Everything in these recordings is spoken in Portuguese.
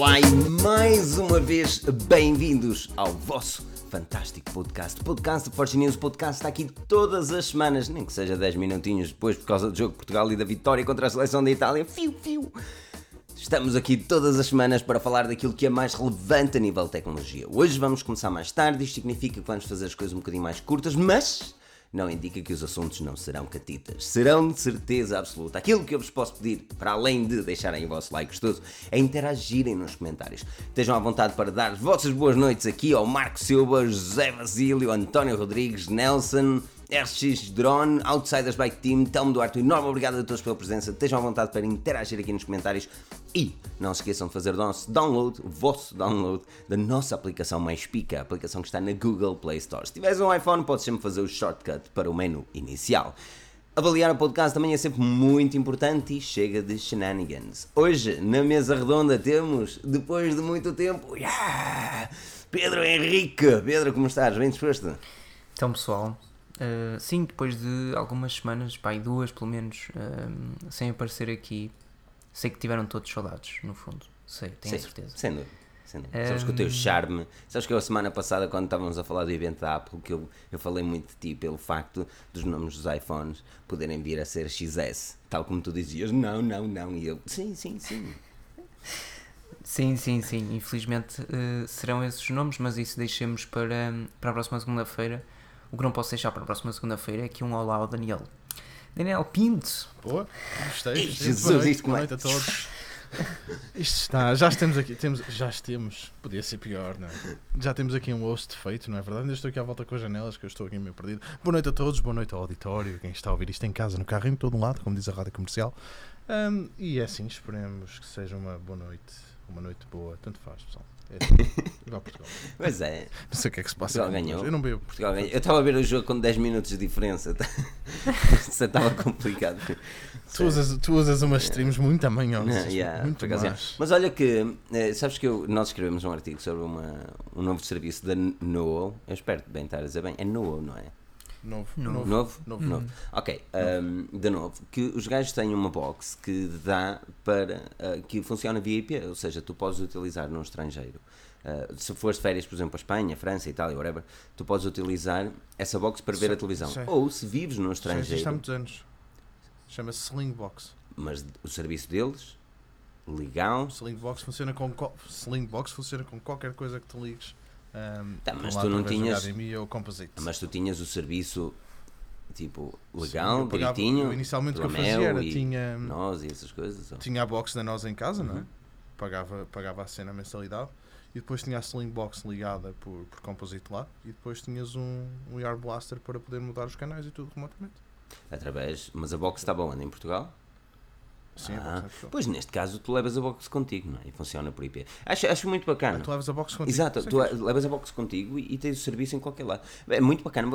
Olá e mais uma vez bem-vindos ao vosso fantástico podcast. Podcast do Forge News. Podcast está aqui todas as semanas, nem que seja 10 minutinhos depois por causa do jogo de Portugal e da vitória contra a seleção da Itália. Fiu, fiu. Estamos aqui todas as semanas para falar daquilo que é mais relevante a nível de tecnologia. Hoje vamos começar mais tarde, isto significa que vamos fazer as coisas um bocadinho mais curtas, mas não indica que os assuntos não serão catitas. Serão de certeza absoluta. Aquilo que eu vos posso pedir, para além de deixarem o vosso like gostoso, é interagirem nos comentários. Estejam à vontade para dar as vossas boas noites aqui ao Marco Silva, José Basílio, António Rodrigues, Nelson, RX Drone, Outsiders Bike Team, Telmo Duarte, enorme obrigado a todos pela presença. Estejam à vontade para interagir aqui nos comentários e não se esqueçam de fazer o nosso download, o vosso download da nossa aplicação mais pica, a aplicação que está na Google Play Store. Se tiveres um iPhone, podes sempre fazer o shortcut para o menu inicial. Avaliar o podcast também é sempre muito importante e chega de shenanigans. Hoje, na mesa redonda, temos, depois de muito tempo, yeah, Pedro Henrique. Pedro, como estás? Bem disposto? Então, pessoal, uh, sim, depois de algumas semanas, pá, e duas pelo menos, uh, sem aparecer aqui, sei que tiveram todos saudades, no fundo. Sei, tenho Sim, certeza. Sem dúvida. Sem dúvida. Sabes que o teu charme. Sabes que eu a semana passada, quando estávamos a falar do evento da Apple, que eu, eu falei muito de ti pelo facto dos nomes dos iPhones poderem vir a ser XS. Tal como tu dizias, não, não, não. E eu, sim, sim, sim. Sim, sim, sim. Infelizmente uh, serão esses nomes, mas isso deixemos para, para a próxima segunda-feira. O que não posso deixar para a próxima segunda-feira é aqui um olá ao Daniel. Daniel Pinto. Boa, gostei. Ei, gostei. Jesus, Boa noite, isto como boa é? noite a todos. Isto está, já temos aqui, temos, já temos, podia ser pior, não é? Já temos aqui um host feito, não é verdade? Ainda estou aqui à volta com as janelas, que eu estou aqui meio perdido. Boa noite a todos, boa noite ao auditório, quem está a ouvir isto em casa, no carro, em todo um lado, como diz a rádio comercial. Ahm, e é assim, esperemos que seja uma boa noite, uma noite boa, tanto faz, pessoal. É vá a Portugal. Pois é, Não sei o que é que se passa. Portugal ganhou. Eu não bebo. Portugal ganha. Eu estava a ver o jogo com 10 minutos de diferença. Isso estava complicado. Tu usas, tu usas umas streams muito amanhosas, Não, yeah, muito é. más. Mas olha que, eh, sabes que eu- nós escrevemos um artigo sobre uma, um novo serviço da Nowo. Eu espero bem estar a dizer bem. É Nowo, não é? Novo, Novo. Novo? Novo. Novo. Ok, um, de novo, que os gajos têm uma box que dá para. uh, que funciona via IP, ou seja, tu podes utilizar num estrangeiro. Uh, se fores de férias, por exemplo, a Espanha, França, Itália, whatever, tu podes utilizar essa box para ver Sim, a televisão. sim. Ou se vives num Já existe há estrangeiro, muitos anos. Chama-se Slingbox. mas o serviço deles, legal. Slingbox funciona com co- Slingbox funciona com qualquer coisa que tu ligues. Um, Tá, mas tu não tinhas- HDMI ou Composite. Mas tu tinhas o serviço tipo Sim, legal, eu pagava- direitinho. inicialmente o que eu fazia era e tinha, Nós e essas coisas. ou- tinha a box da nós em casa, não é? Uhum. Pagava, pagava a cena a mensalidade. E depois tinha a Slingbox ligada por, por Composite lá. E depois tinhas um, um Yard Blaster para poder mudar os canais e tudo remotamente. Através. Mas a box está onde? Em Portugal? Sim, Ah, é Portugal. Pois neste caso tu levas a box contigo, não é? E funciona por IP. Acho, acho muito bacana. Ah, tu levas a box contigo. Exato, é tu levas a box contigo e, e tens o serviço em qualquer lado. É muito bacana.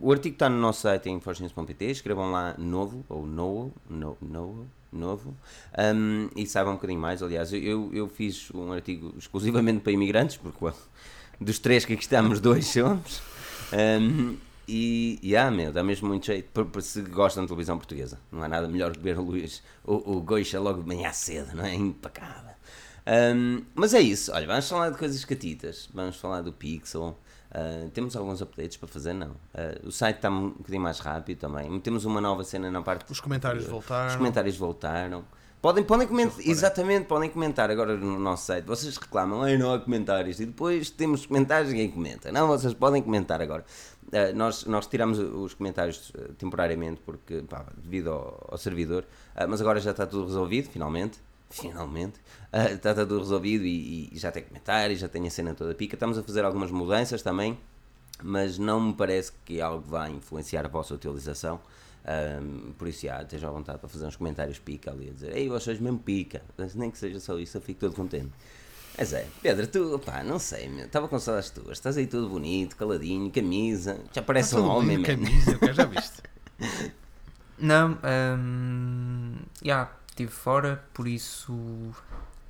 O artigo está no nosso site em fortune.pt. Escrevam lá novo ou novo, no, novo, novo um, e saibam um bocadinho mais. Aliás, eu, eu fiz um artigo exclusivamente para imigrantes, porque well, dos três que aqui estamos, dois somos. Um, e, e ah, meu, dá mesmo muito jeito para, para se gostam de televisão portuguesa. Não há nada melhor que ver o Luís, o, o Goixa logo de manhã cedo, não é? Impecável. Um, mas é isso, olha, vamos falar de coisas catitas, vamos falar do Pixel. Uh, temos alguns updates para fazer, não. Uh, o site está um bocadinho mais rápido também. Temos uma nova cena na parte. Os comentários Os voltaram. comentários voltaram. Podem, podem comentar, exatamente, podem comentar agora no nosso site. Vocês reclamam, Ei, não há comentários. E depois temos comentários e ninguém comenta. Não, vocês podem comentar agora. Uh, nós, nós tiramos os comentários uh, temporariamente porque, pá, devido ao, ao servidor, Uh, mas agora já está tudo resolvido, finalmente. Finalmente. Uh, está tudo resolvido e, e já tem comentários, já tem a cena toda pica. Estamos a fazer algumas mudanças também, mas não me parece que algo vá influenciar a vossa utilização. Um, por isso, já, estejam à vontade para fazer uns comentários pica ali, a dizer, ei, vocês mesmo pica, Mas nem que seja só isso, eu fico todo contente. Mas é, Pedro, tu, pá, não sei, estava com saudades tuas, estás aí todo bonito, caladinho, camisa, já parece Está um tudo homem, man. camisa, que já viste. Não, hum, já, estive fora, por isso,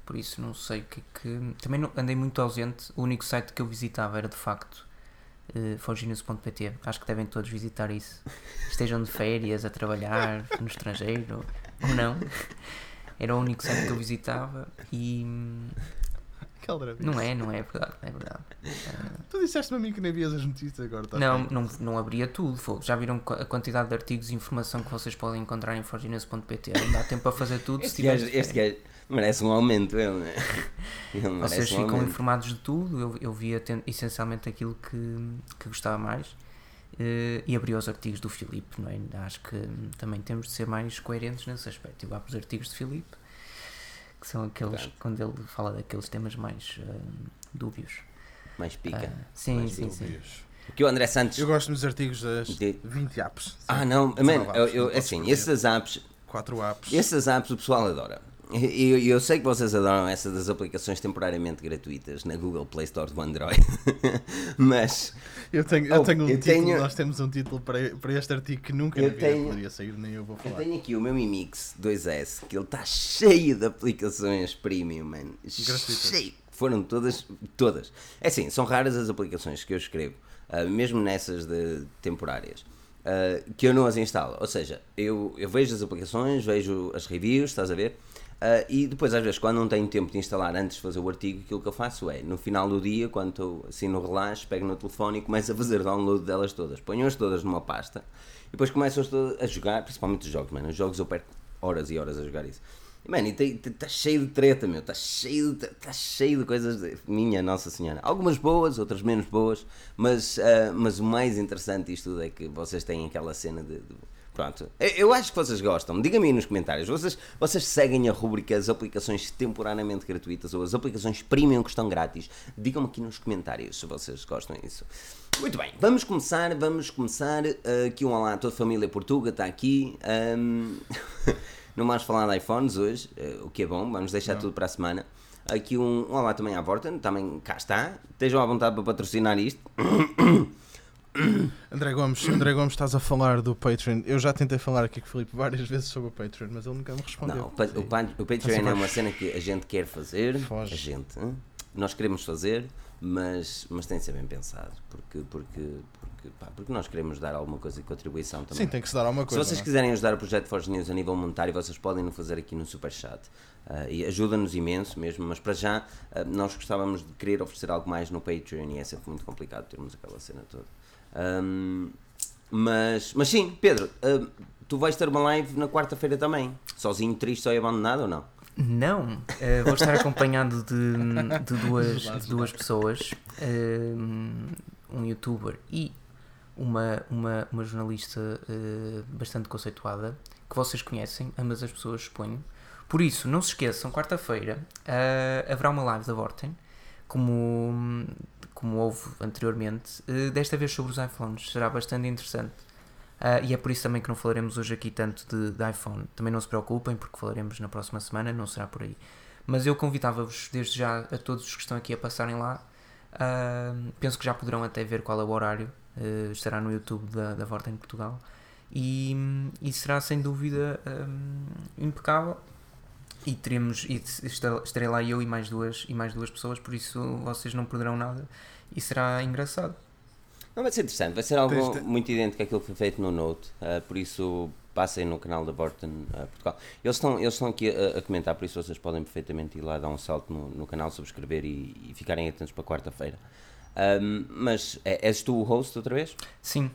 por isso não sei o que é que. Também não, andei muito ausente, o único site que eu visitava era de facto uh, forginews.pt. Acho que devem todos visitar isso. Estejam de férias, a trabalhar, no estrangeiro, ou não. Era o único site que eu visitava e. Que aldrabice. Não é, não é verdade, não é verdade. Tu disseste-me a mim que nem vias as notícias agora. Tá Não, bem. não, não abria tudo. fogo. Já viram a quantidade de artigos e informação que vocês podem encontrar em forginews.pt? Não dá tempo para fazer tudo. se Este gajo, este merece um aumento, ele, né? Ele merece Vocês um ficam aumento. informados de tudo. Eu, eu via ten- essencialmente aquilo que, que gostava mais. eh, e abri os artigos do Filipe, não é? Acho que hum, também temos de ser mais coerentes nesse aspecto. Eu abro os artigos de Filipe, que são aqueles Portanto. quando ele fala daqueles temas mais hum, dúbios. Mais pica. Ah, sim, Mais sim, sim. Dúbios. Aqui o André Santos. Eu gosto dos artigos das De- 20 apps. Ah, não, mano, apps, eu, eu, assim, escolher. essas apps, 4 apps. essas apps o pessoal adora. E eu, eu sei que vocês adoram essa das aplicações temporariamente gratuitas na Google Play Store do Android. Mas Eu tenho, eu Oh, tenho um eu título, tenho- nós temos um título para, para este artigo que nunca Eu tenho- poderia sair, nem eu vou eu falar. tenho aqui o meu Mi Mix 2S, que ele está cheio de aplicações premium, mano. Gratuitas. Cheio. Foram todas, todas. É assim, são raras as aplicações que eu escrevo, ah, mesmo nessas de temporárias, ah, que eu não as instalo. Ou seja, eu, eu vejo as aplicações, vejo as reviews, estás a ver? Ah, e depois, às vezes, quando não tenho tempo de instalar antes de fazer o artigo, aquilo que eu faço é, no final do dia, quando estou assim no relaxo, pego no telefone e começo a fazer download delas todas. Ponho-as todas numa pasta e depois todas a jogar, principalmente os jogos, mano. Os jogos eu perco horas e horas a jogar isso. E, Mano, está cheio de treta, meu. Está cheio, de- tá cheio de coisas. de- minha Nossa Senhora. Algumas boas, outras menos boas. Mas, ah, mas o mais interessante disto tudo é que vocês têm aquela cena de. de- pronto. Eu, acho que vocês gostam. Digam-me aí nos comentários. Vocês, vocês seguem a rubrica as aplicações temporariamente gratuitas ou as aplicações premium que estão grátis? Digam-me aqui nos comentários se vocês gostam disso. Muito bem, vamos começar. Vamos começar. ah, aqui um olá a toda a família Portuga está aqui. Ahm, Não vamos falar de iPhones hoje, eh, o que é bom, vamos deixar tudo para a semana. Aqui um, um olá também à Vorten, também cá está. Estejam à vontade para patrocinar isto. André Gomes, André Gomes, estás a falar do Patreon. Eu já tentei falar aqui com o Filipe várias vezes sobre o Patreon, mas ele nunca me respondeu. Não, o, o, o Patreon é uma cena que a gente quer fazer, Foge. a gente, nós queremos fazer, mas, mas tem de ser bem pensado, porque, porque, porque, pá, porque nós queremos dar alguma coisa de contribuição também. Sim, tem que se dar alguma Se coisa. vocês não é? quiserem ajudar o Projeto Forge News a nível monetário, vocês podem no fazer aqui no Superchat. Ah, e ajuda-nos imenso mesmo, mas para já ah, nós gostávamos de querer oferecer algo mais no Patreon e é sempre muito complicado termos aquela cena toda. Ahm, mas, mas sim, Pedro, ah, tu vais ter uma live na quarta-feira também, sozinho, triste ou abandonado ou não? Não, eh, vou estar acompanhado de, de duas, de duas pessoas, eh, um youtuber e uma, uma, uma jornalista eh, bastante conceituada que vocês conhecem, ambas as pessoas suponho. Por isso, não se esqueçam, quarta-feira eh, haverá uma live da Vorten, como, como houve anteriormente, eh, desta vez sobre os iPhones, será bastante interessante. Ah, e é por isso também que não falaremos hoje aqui tanto de, de iPhone. Também não se preocupem, porque falaremos na próxima semana, não será por aí. Mas eu convidava-vos desde já a todos os que estão aqui a passarem lá. Ah, penso que já poderão até ver qual é o horário. ah, estará no YouTube da, da Vorta em Portugal. E, e será sem dúvida hum, impecável. E teremos, e estar- estarei lá eu e mais duas e mais duas pessoas, por isso vocês não perderão nada e será engraçado. Não, vai ser interessante, vai ser algo muito idêntico àquilo que foi feito no Note, ah, por isso passem no canal da Borton ah, Portugal. Eles estão, eles estão aqui a, a comentar, por isso vocês podem perfeitamente ir lá dar um salto no, no canal, subscrever e, e ficarem atentos para quarta-feira. Ahm, mas é, és tu o host outra vez? Sim,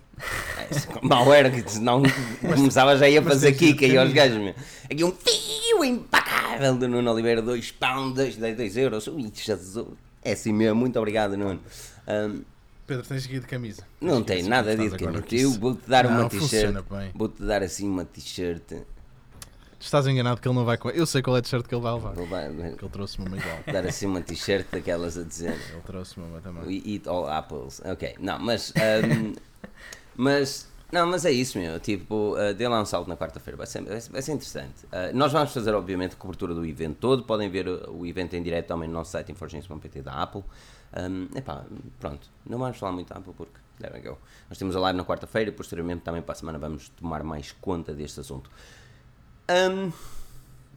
É, Mal era que senão começava já a fazer de kick aí aos gajos. meu. Aqui um fio impecável do Nuno Oliveira, 2 pounds, 2 euros. Ui, Jesus. É assim mesmo, muito obrigado, Nuno. Ahm, Pedro, tens ir de camisa. não tem assim nada agora, Camilo. que Eu vou-te dar uma não t-shirt. funciona bem. Vou-te dar assim uma t-shirt. Estás enganado que ele não vai com. Eu sei qual é a t-shirt que ele vai levar. Vou dar, Que ele trouxe-me uma igual. dar assim uma t-shirt daquelas a dizer Ele trouxe-me uma também. We eat all apples. Ok, não, mas. ahm, mas. Não, mas é isso, meu. Tipo, uh, dê lá um salto na quarta-feira, vai ser, vai ser vai interessante. Uh, nós vamos fazer, obviamente, cobertura do evento todo. Podem ver o, o evento em direto também no nosso site inforgência.pt da Apple. Um, epá, pronto, não vamos falar muito da Apple porque there we go. Nós temos a live na quarta-feira e posteriormente também para a semana vamos tomar mais conta deste assunto. Um,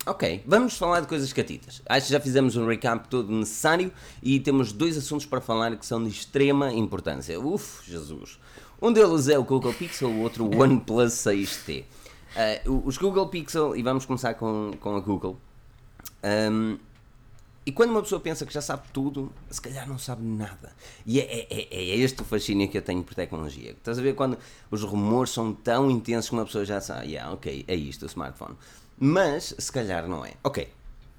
Ok, vamos falar de coisas catitas. Acho que já fizemos um recap todo necessário e temos dois assuntos para falar que são de extrema importância. Uf, Jesus. Um deles é o Google Pixel, o outro o OnePlus 6T. Uh, os Google Pixel, e vamos começar com, com a Google. Um, E quando uma pessoa pensa que já sabe tudo, se calhar não sabe nada. E é, é, é, é este o fascínio que eu tenho por tecnologia. Estás a ver quando os rumores são tão intensos que uma pessoa já sabe, yeah, ok, é isto o smartphone. Mas se calhar não é. Ok,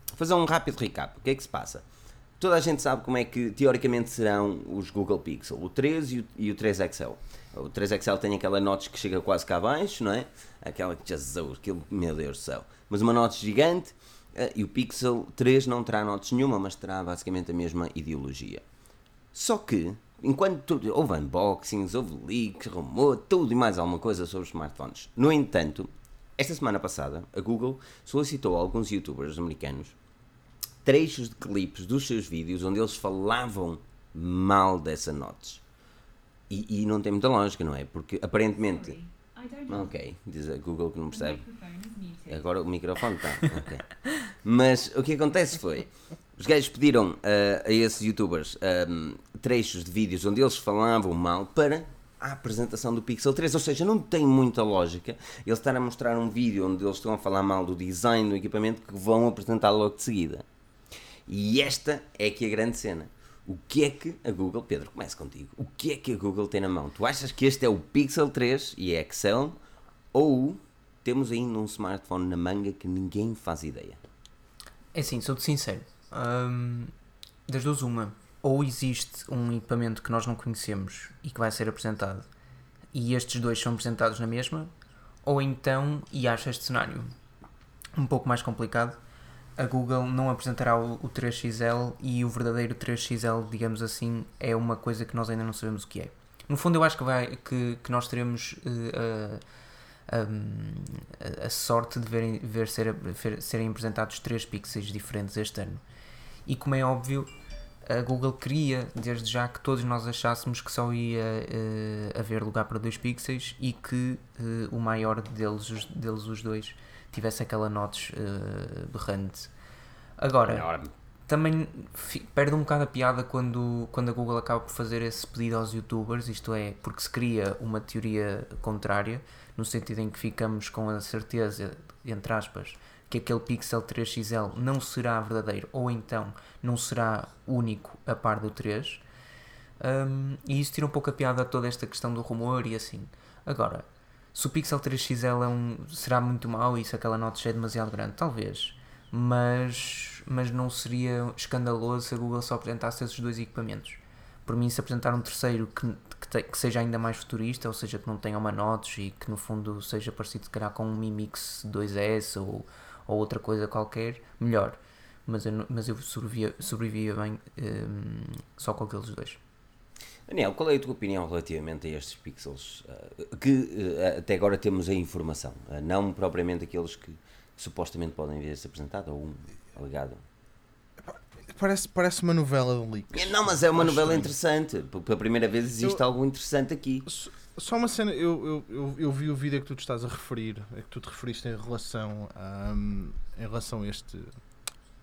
vou fazer um rápido recap. O que é que se passa? Toda a gente sabe como é que teoricamente serão os Google Pixel, o 3 e o, e o 3 XL. O 3 XL tem aquela notch que chega quase cá abaixo, não é? Aquela que Jesus, aquilo, meu Deus do céu. Mas uma notch gigante e o Pixel 3 não terá notch nenhuma, mas terá basicamente a mesma ideologia. Só que, enquanto tudo, houve unboxings, houve leaks, rumor, tudo e mais alguma coisa sobre os smartphones. No entanto, esta semana passada, a Google solicitou a alguns youtubers americanos trechos de clipes dos seus vídeos onde eles falavam mal dessa notch. E, e não tem muita lógica, não é? Porque aparentemente. Ok, diz a Google que não percebe. Agora o microfone está. ok. Mas o que acontece foi. Os gajos pediram uh, a esses youtubers um, trechos de vídeos onde eles falavam mal para a apresentação do Pixel 3. Ou seja, não tem muita lógica eles estarem a mostrar um vídeo onde eles estão a falar mal do design do equipamento que vão apresentar logo de seguida. E esta é que é a grande cena. O que é que a Google, Pedro, comece contigo. O que é que a Google tem na mão? Tu achas que este é o Pixel 3 e é Excel ou temos ainda um smartphone na manga que ninguém faz ideia? É assim, sou-te sincero. Das duas, uma. Ou existe um equipamento que nós não conhecemos e que vai ser apresentado e estes dois são apresentados na mesma, ou então, e acho este cenário um pouco mais complicado, a Google não apresentará o, o 3XL e o verdadeiro 3XL, digamos assim, é uma coisa que nós ainda não sabemos o que é. No fundo, eu acho que, vai, que, que nós teremos uh, a, a, sorte de ver, ver, ser, ver serem apresentados três pixels diferentes este ano. E como é óbvio, a Google queria, desde já, que todos nós achássemos que só ia uh, haver lugar para dois pixels e que uh, o maior deles, os, deles, os dois, tivesse aquela notch uh, berrante. Agora, Enorme. Também perde um bocado a piada quando, quando a Google acaba por fazer esse pedido aos youtubers, isto é, porque se cria uma teoria contrária, no sentido em que ficamos com a certeza, entre aspas, que aquele Pixel 3XL não será verdadeiro ou então não será único a par do 3. Um, e isso tira um pouco a piada a toda esta questão do rumor e assim. Agora, se o Pixel 3XL é um, será muito mau e se aquela nota é demasiado grande, talvez. Mas, mas não seria escandaloso se a Google só apresentasse esses dois equipamentos. Por mim, se apresentar um terceiro que, que, te, que seja ainda mais futurista, ou seja, que não tenha uma notes e que no fundo seja parecido se calhar com um Mi Mix 2S ou, ou outra coisa qualquer, melhor. Mas eu, mas eu sobrevivia, sobrevivia bem um, só com aqueles dois. Daniel, qual é a tua opinião relativamente a estes pixels? Uh, que uh, até agora temos a informação, uh, não propriamente aqueles que supostamente podem vir a ser apresentados ou um alegado. Parece, parece uma novela de leaks. Não, mas é uma Acho novela interessante. Pela primeira vez existe eu, algo interessante aqui. Só uma cena, eu, eu, eu, eu, vi o vídeo que tu te estás a referir, que tu te referiste em relação a, um, em relação a este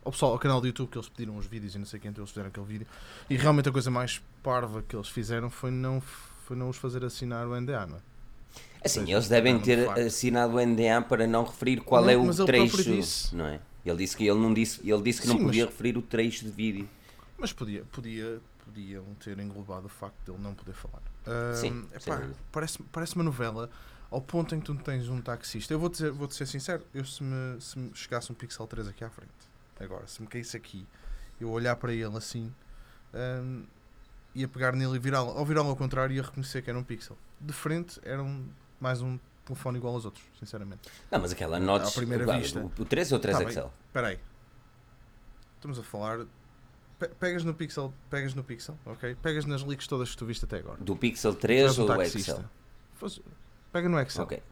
ao pessoal, ao canal do YouTube que eles pediram os vídeos e não sei quem então eles fizeram aquele vídeo. E realmente a coisa mais parva que eles fizeram foi não, foi não os fazer assinar o NDA, não é? Assim, seja, eles devem ter assinado o NDA para não referir qual não, é o trecho, não é? Ele disse que ele não disse, ele disse que Sim, não podia mas... referir o trecho de vídeo. Mas podia, podia, podiam ter englobado o facto de ele não poder falar. Uh, Sim, epá, parece, parece uma novela ao ponto em que tu tens um taxista. Eu vou dizer, vou -te ser sincero, eu se me, se me chegasse um Pixel 3 aqui à frente, agora, se me caísse aqui, eu olhar para ele assim, um, ia pegar nele e virá-lo, ao virá-lo ao contrário, ia reconhecer que era um Pixel. De frente, era um, mais um telefone igual aos outros, sinceramente. Não, mas aquela notch, à primeira o, vista. O, o 13 ou o 3 tá XL? Espera aí. Estamos a falar pegas no Pixel, pegas no Pixel, ok? Pegas nas leaks todas que tu viste até agora. Do Pixel 3 ou do Excel? pega no Excel. Ok.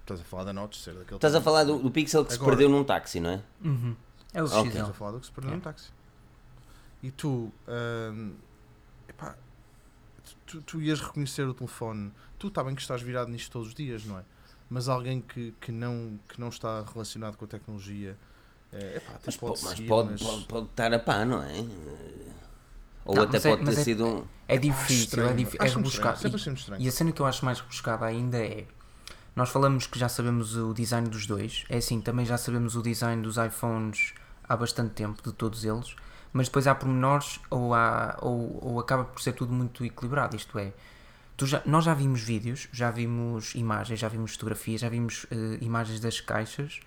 Estás a falar da notch ser daquele. Estás a falar do, do Pixel que agora, se perdeu num táxi, não é? Uhum. É o okay. Estás a falar do que se perdeu é. num táxi. E tu, hum, epá, tu, tu ias reconhecer o telefone. Tu está bem que estás virado nisto todos os dias, não é? Mas alguém que, que, não, que não está relacionado com a tecnologia. É, epá, mas, pode, mas seguir, pode, mas... Pode, pode, estar a pá, não é? Ou não, até pode é, ter é, sido um. É difícil, é, difícil, é rebuscado. E, e a cena que eu acho mais rebuscada ainda é. Nós falamos que já sabemos o design dos dois, é assim, também já sabemos o design dos iPhones há bastante tempo, de todos eles, mas depois há pormenores ou, há, ou, ou acaba por ser tudo muito equilibrado. Isto é, já, nós já vimos vídeos, já vimos imagens, já vimos fotografias, já vimos eh, imagens das caixas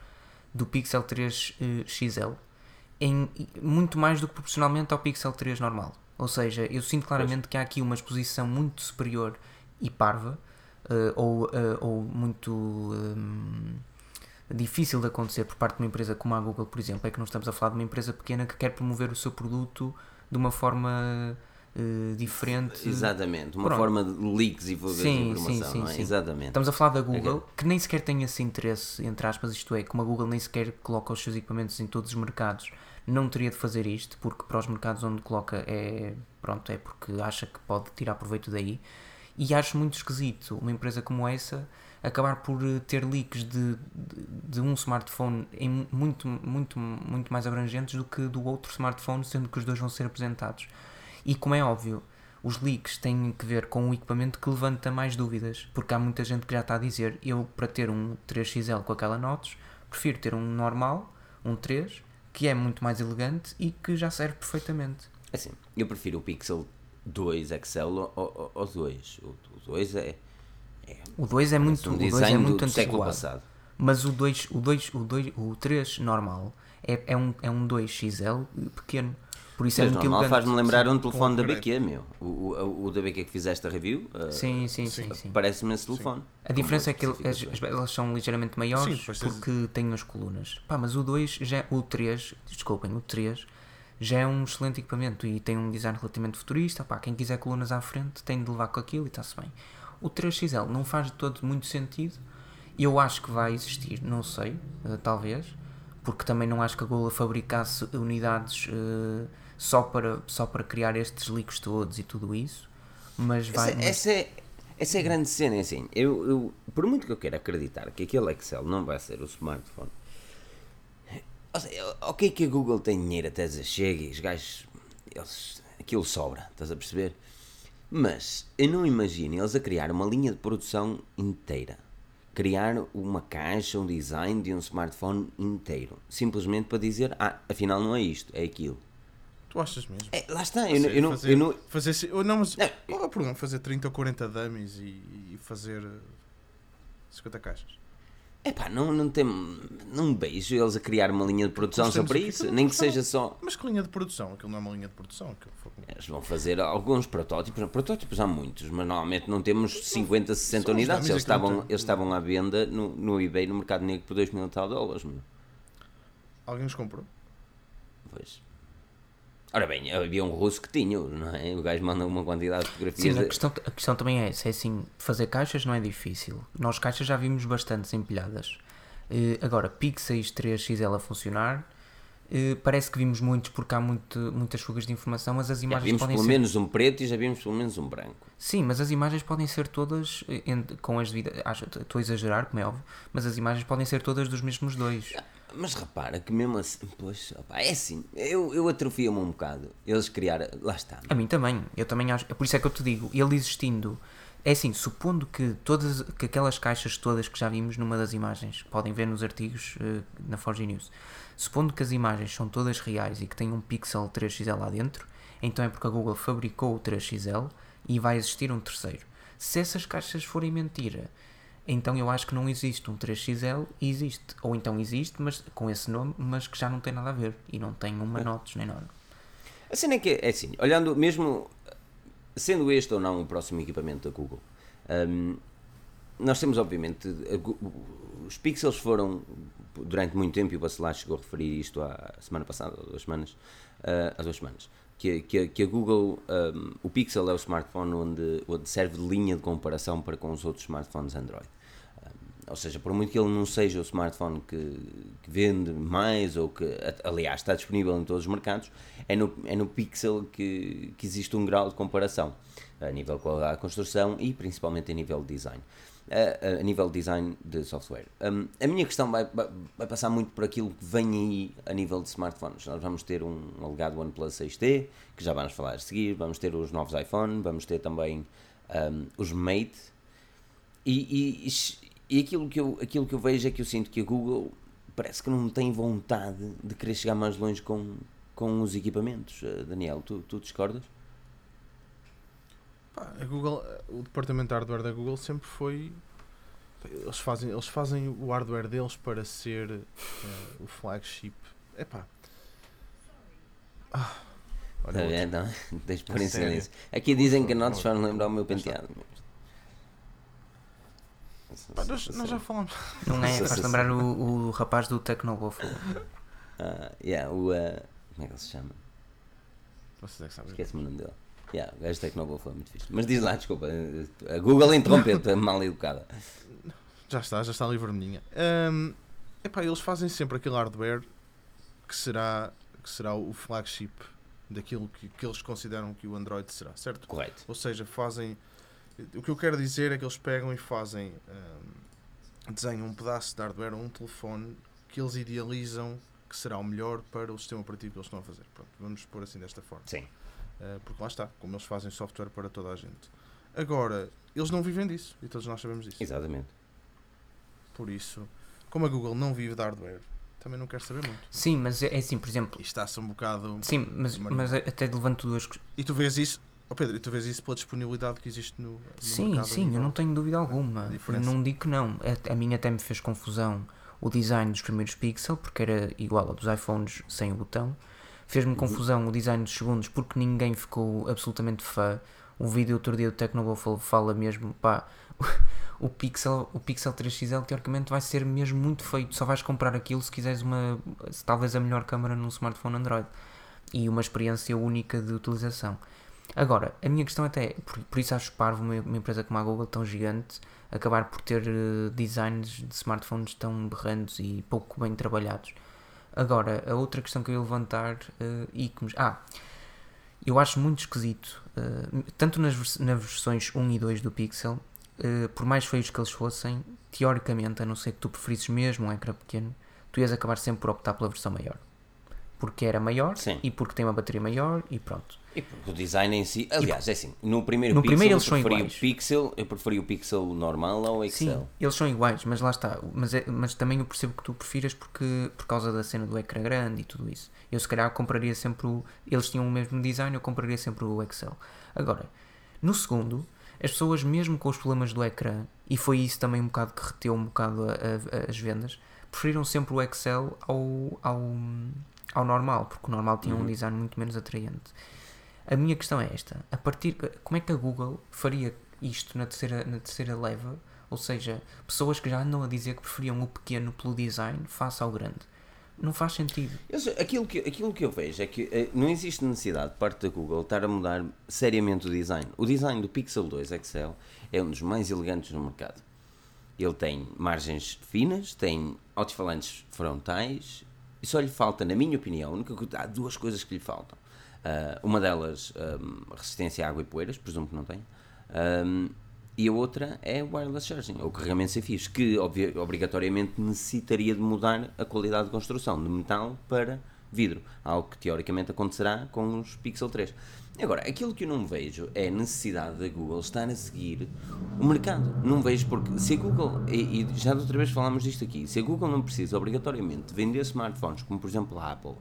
do Pixel 3 eh, XL em muito mais do que proporcionalmente ao Pixel 3 normal. Ou seja, eu sinto claramente que há aqui uma exposição muito superior e parva, eh, ou, eh, ou muito hum, difícil de acontecer por parte de uma empresa como a Google, por exemplo. É que não estamos a falar de uma empresa pequena que quer promover o seu produto de uma forma eh, diferente. Exatamente, uma Pronto. forma de leaks e fugas de informação, sim, sim, não é? sim. Exatamente. Estamos a falar da Google, que nem sequer tem esse interesse, entre aspas, isto é, como a Google nem sequer coloca os seus equipamentos em todos os mercados, não teria de fazer isto, porque para os mercados onde coloca é, pronto, é porque acha que pode tirar proveito daí. E acho muito esquisito uma empresa como essa acabar por eh, ter leaks de, de, de um smartphone em muito, muito, muito mais abrangentes do que do outro smartphone, sendo que os dois vão ser apresentados. E como é óbvio, os leaks têm que ver com o equipamento que levanta mais dúvidas, porque há muita gente que já está a dizer, eu para ter um 3XL com aquela notas, prefiro ter um normal, um 3, que é muito mais elegante e que já serve perfeitamente. Assim, eu prefiro o Pixel 2 XL ao, ao, ao 2. O, o 2 é, O 2 é muito, um o 2 design é do, muito do século antiguado. passado. Mas o 2, o 2, o 2, o 3 normal é, é um é um 2XL pequeno. Por isso é Mas muito normal faz-me lembrar um telefone da. BQ, meu. O, o, o da BQ que fizeste a review, uh, Sim, sim, Sim. sim, sim. parece-me esse telefone. A diferença é que as, elas são ligeiramente Sim, maiores porque têm as colunas. Pá, mas o 2, já, o 3, desculpem, o 3 já é um excelente equipamento e tem um design relativamente futurista. Pá, quem quiser colunas à frente tem de levar com aquilo e está-se bem. O 3XL não faz de todo muito sentido. Eu acho que vai existir, não sei, eh, talvez, porque também não acho que a Google fabricasse unidades eh, só, para, só para criar estes leaks todos e tudo isso. Mas vai. Essa, mas- essa é, essa é a grande cena, é assim. Eu, eu- por muito que eu queira acreditar que aquele Excel não vai ser o smartphone, seja, ok que a Google tem dinheiro até dizer chega e os gajos, eles, aquilo sobra, estás a perceber? Mas eu não imagino eles a criar uma linha de produção inteira. Criar uma caixa, um design de um smartphone inteiro. Simplesmente para dizer, ah, afinal não é isto, é aquilo. Tu achas mesmo? É, lá está, eu, não- Fazer- eu não, fazer, eu não, fazer se- oh, não, mas Não, qual é o problema? Fazer 30 ou 40 dummies e, e fazer eh, 50 caixas. Epá, não, não tem. Não beijo eles a criar uma linha de produção só para isso. Nem que seja só. Mas que linha de produção? Aquilo não é uma linha de produção. Aquilo foi... Eles vão fazer alguns protótipos. Protótipos há muitos, mas normalmente não temos 50, 60 São os unidades. Eles é estavam, eles estavam à venda no, no eBay, no mercado negro, por 2 mil e tal dólares. Meu. Alguém os comprou? Pois. Ora bem, havia um russo que tinha, não é? O gajo manda uma quantidade de fotografias. Sim, a questão, a questão também é essa, é assim, fazer caixas não é difícil. Nós caixas já vimos bastantes empilhadas. Eh, agora, Pixels 3XL a funcionar, eh, parece que vimos muitos porque há muito, muitas fugas de informação, mas as Já imagens vimos podem pelo ser... menos um preto e já vimos pelo menos um branco. Sim, mas as imagens podem ser todas eh, com as devidas... Estou a exagerar, como é óbvio, mas as imagens podem ser todas dos mesmos dois. Mas repara que mesmo assim, pois, opá, é assim, eu, eu atrofio-me um bocado. Eles criaram, lá está. A mim também, eu também acho. É por isso é que eu te digo, ele existindo, é assim, supondo que todas que aquelas caixas todas que já vimos numa das imagens, podem ver nos artigos eh, na Forge News, supondo que as imagens são todas reais e que tem um pixel 3XL lá dentro, então é porque a Google fabricou o 3XL e vai existir um terceiro. Se essas caixas forem mentira, então eu acho que não existe um 3XL e existe. Ou então existe, mas com esse nome, mas que já não tem nada a ver. E não tem uma notes nem nada. A cena é que é assim, olhando mesmo, sendo este ou não o próximo equipamento da Google, hum, nós temos obviamente, a os pixels foram durante muito tempo, e o Bacelar chegou a referir isto há semana passada, ou duas semanas, ah, há duas semanas, que, a- que, que a Google, hum, o Pixel é o smartphone onde, onde serve de linha de comparação para com os outros smartphones Android. Ou seja, por muito que ele não seja o smartphone que, que vende mais, ou que, aliás, está disponível em todos os mercados, é no, é no Pixel que, que existe um grau de comparação, a nível de construção e principalmente a nível de design. A, a- nível de design de software. Hum, a minha questão vai, vai, vai passar muito por aquilo que vem aí a nível de smartphones. Nós vamos ter um alegado OnePlus 6T, que já vamos falar a seguir, vamos ter os novos iPhone, vamos ter também hum, os Mate, e, e, e aquilo, que eu, aquilo que eu vejo é que eu sinto que a Google parece que não tem vontade de querer chegar mais longe com, com os equipamentos. Uh, Daniel, tu, tu discordas? Pá, a Google, o departamento de hardware da Google sempre foi. Eles fazem, eles fazem o hardware deles para ser uh, o flagship. Epá. Ah, olha Tá outro. vendo? Não, Deixa A sério? silêncio. Aqui dizem que Por notas favor. faz lembrar o meu penteado. Pá, nós, nós já falamos. Não é? Faz lembrar o, o rapaz do Tecnobuffalo. Ah, yeah, o, uh, como é que ele se chama? Vocês é que sabem. Esquece-me o nome dele. Yeah, o gajo Tecnobol foi muito fixe. Mas diz lá, desculpa. A Google interrompeu-te, é mal educada. Já está, já está ali vermelhinha. Um, epá, eles fazem sempre aquele hardware que será, que será o flagship daquilo que, que eles consideram que o Android será, certo? Correto. Ou seja, fazem. O que eu quero dizer é que eles pegam e fazem. Um, desenham um pedaço de hardware ou um telefone que eles idealizam que será o melhor para o sistema operativo que eles estão a fazer. Pronto, vamos pôr assim desta forma. Sim. Uh, porque lá está, como eles fazem software para toda a gente. Agora, eles não vivem disso e todos nós sabemos disso. Exatamente. Por isso, como a Google não vive de hardware, também não quer saber muito. Sim, mas é assim, por exemplo. E está-se um bocado. Sim, mas, mas até levanto duas. E tu vês isso, oh Pedro, e tu vês isso pela disponibilidade que existe no, no Sim, mercado. sim, eu não tenho dúvida alguma. não digo que não. A, a minha até me fez confusão o design dos primeiros Pixel, porque era igual ao dos iPhones sem o botão. Fez-me Uhum. confusão o design dos segundos, porque ninguém ficou absolutamente fã. O vídeo outro dia do Tecnobuffalo fala mesmo, pá, o Pixel, o Pixel 3XL teoricamente vai ser mesmo muito feito. Só vais comprar aquilo se quiseres uma, talvez a melhor câmera num smartphone Android e uma experiência única de utilização. Agora, a minha questão até, é, por, por isso acho parvo uma, uma empresa como a Google tão gigante acabar por ter eh, designs de smartphones tão berrantes e pouco bem trabalhados. Agora, a outra questão que eu ia levantar, eh, e que me- ah, eu acho muito esquisito, eh, tanto nas, vers- nas versões 1 e 2 do Pixel, eh, por mais feios que eles fossem, teoricamente, a não ser que tu preferisses mesmo um ecrã pequeno, tu ias acabar sempre por optar pela versão maior. Porque era maior Sim. e porque tem uma bateria maior e pronto. E porque o design em si. Aliás, é assim. No primeiro No Pixel, primeiro eu eles são preferi iguais. o Pixel, eu preferi o Pixel normal ao Excel. Sim, eles são iguais, mas lá está. Mas, é- mas também eu percebo que tu prefiras porque, por causa da cena do ecrã grande e tudo isso. Eu se calhar compraria sempre o. Eles tinham o mesmo design, eu compraria sempre o Excel. Agora, no segundo, as pessoas, mesmo com os problemas do ecrã, e foi isso também um bocado que reteu um bocado a- a- as vendas, preferiram sempre o Excel ao, ao, ao normal, porque o normal tinha um Uhum. design muito menos atraente. A minha questão é esta: a partir, como é que a Google faria isto na terceira, na terceira leva? Ou seja, pessoas que já andam a dizer que preferiam o pequeno pelo design face ao grande. Não faz sentido. Eu aquilo, que, aquilo que eu vejo é que eh, não existe necessidade de parte da Google estar a mudar seriamente o design. O design do Pixel 2 XL é um dos mais elegantes no mercado. Ele tem margens finas, tem alto-falantes frontais e só lhe falta, na minha opinião, única há duas coisas que lhe faltam. Ah, uma delas, ahm, resistência à água e poeiras, presumo que não tem. Ahm, e a outra é wireless charging, ou carregamento sem fios, que obrigatoriamente necessitaria de mudar a qualidade de construção de metal para vidro, algo que teoricamente acontecerá com os Pixel 3. Agora, aquilo que eu não vejo é a necessidade da Google estar a seguir o mercado. Não vejo porque se a Google, e, e já da outra vez falámos disto aqui, se a Google não precisa obrigatoriamente vender smartphones como por exemplo a Apple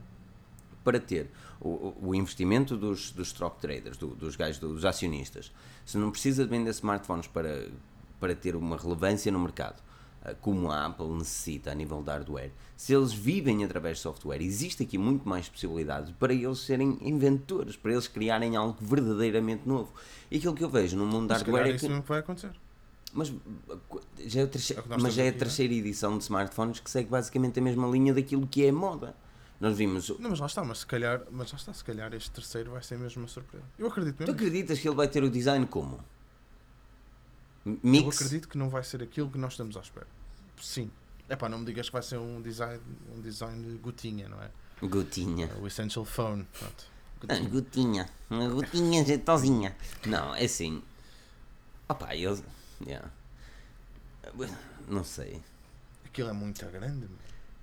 para ter o, o- investimento dos, dos stock traders, do- dos gajos, dos acionistas, se não precisa de vender smartphones para, para ter uma relevância no mercado, ah, como a Apple necessita a nível de hardware, se eles vivem através de software, existe aqui muito mais possibilidade para eles serem inventores, para eles criarem algo verdadeiramente novo. E aquilo que eu vejo no mundo de hardware é isso que não vai acontecer. mas já é, a terceira, É mas já é a aqui, terceira edição de smartphones que segue basicamente a mesma linha daquilo que é moda. Nós vimos. Não, mas lá está, mas se calhar, mas lá está, se calhar este terceiro vai ser mesmo uma surpresa. Eu acredito Tu mesmo. acreditas que ele vai ter o design como? Eu Mix? acredito que não vai ser aquilo que nós estamos à espera. Sim. É pá, não me digas que vai ser um design, um design gotinha, não é? Gotinha. O Essential Phone. Pronto. Ah, gotinha. Uma gotinha jeitosinha. Não, é assim. Opá, eles. Yeah. Não sei. Aquilo é muito grande. meu.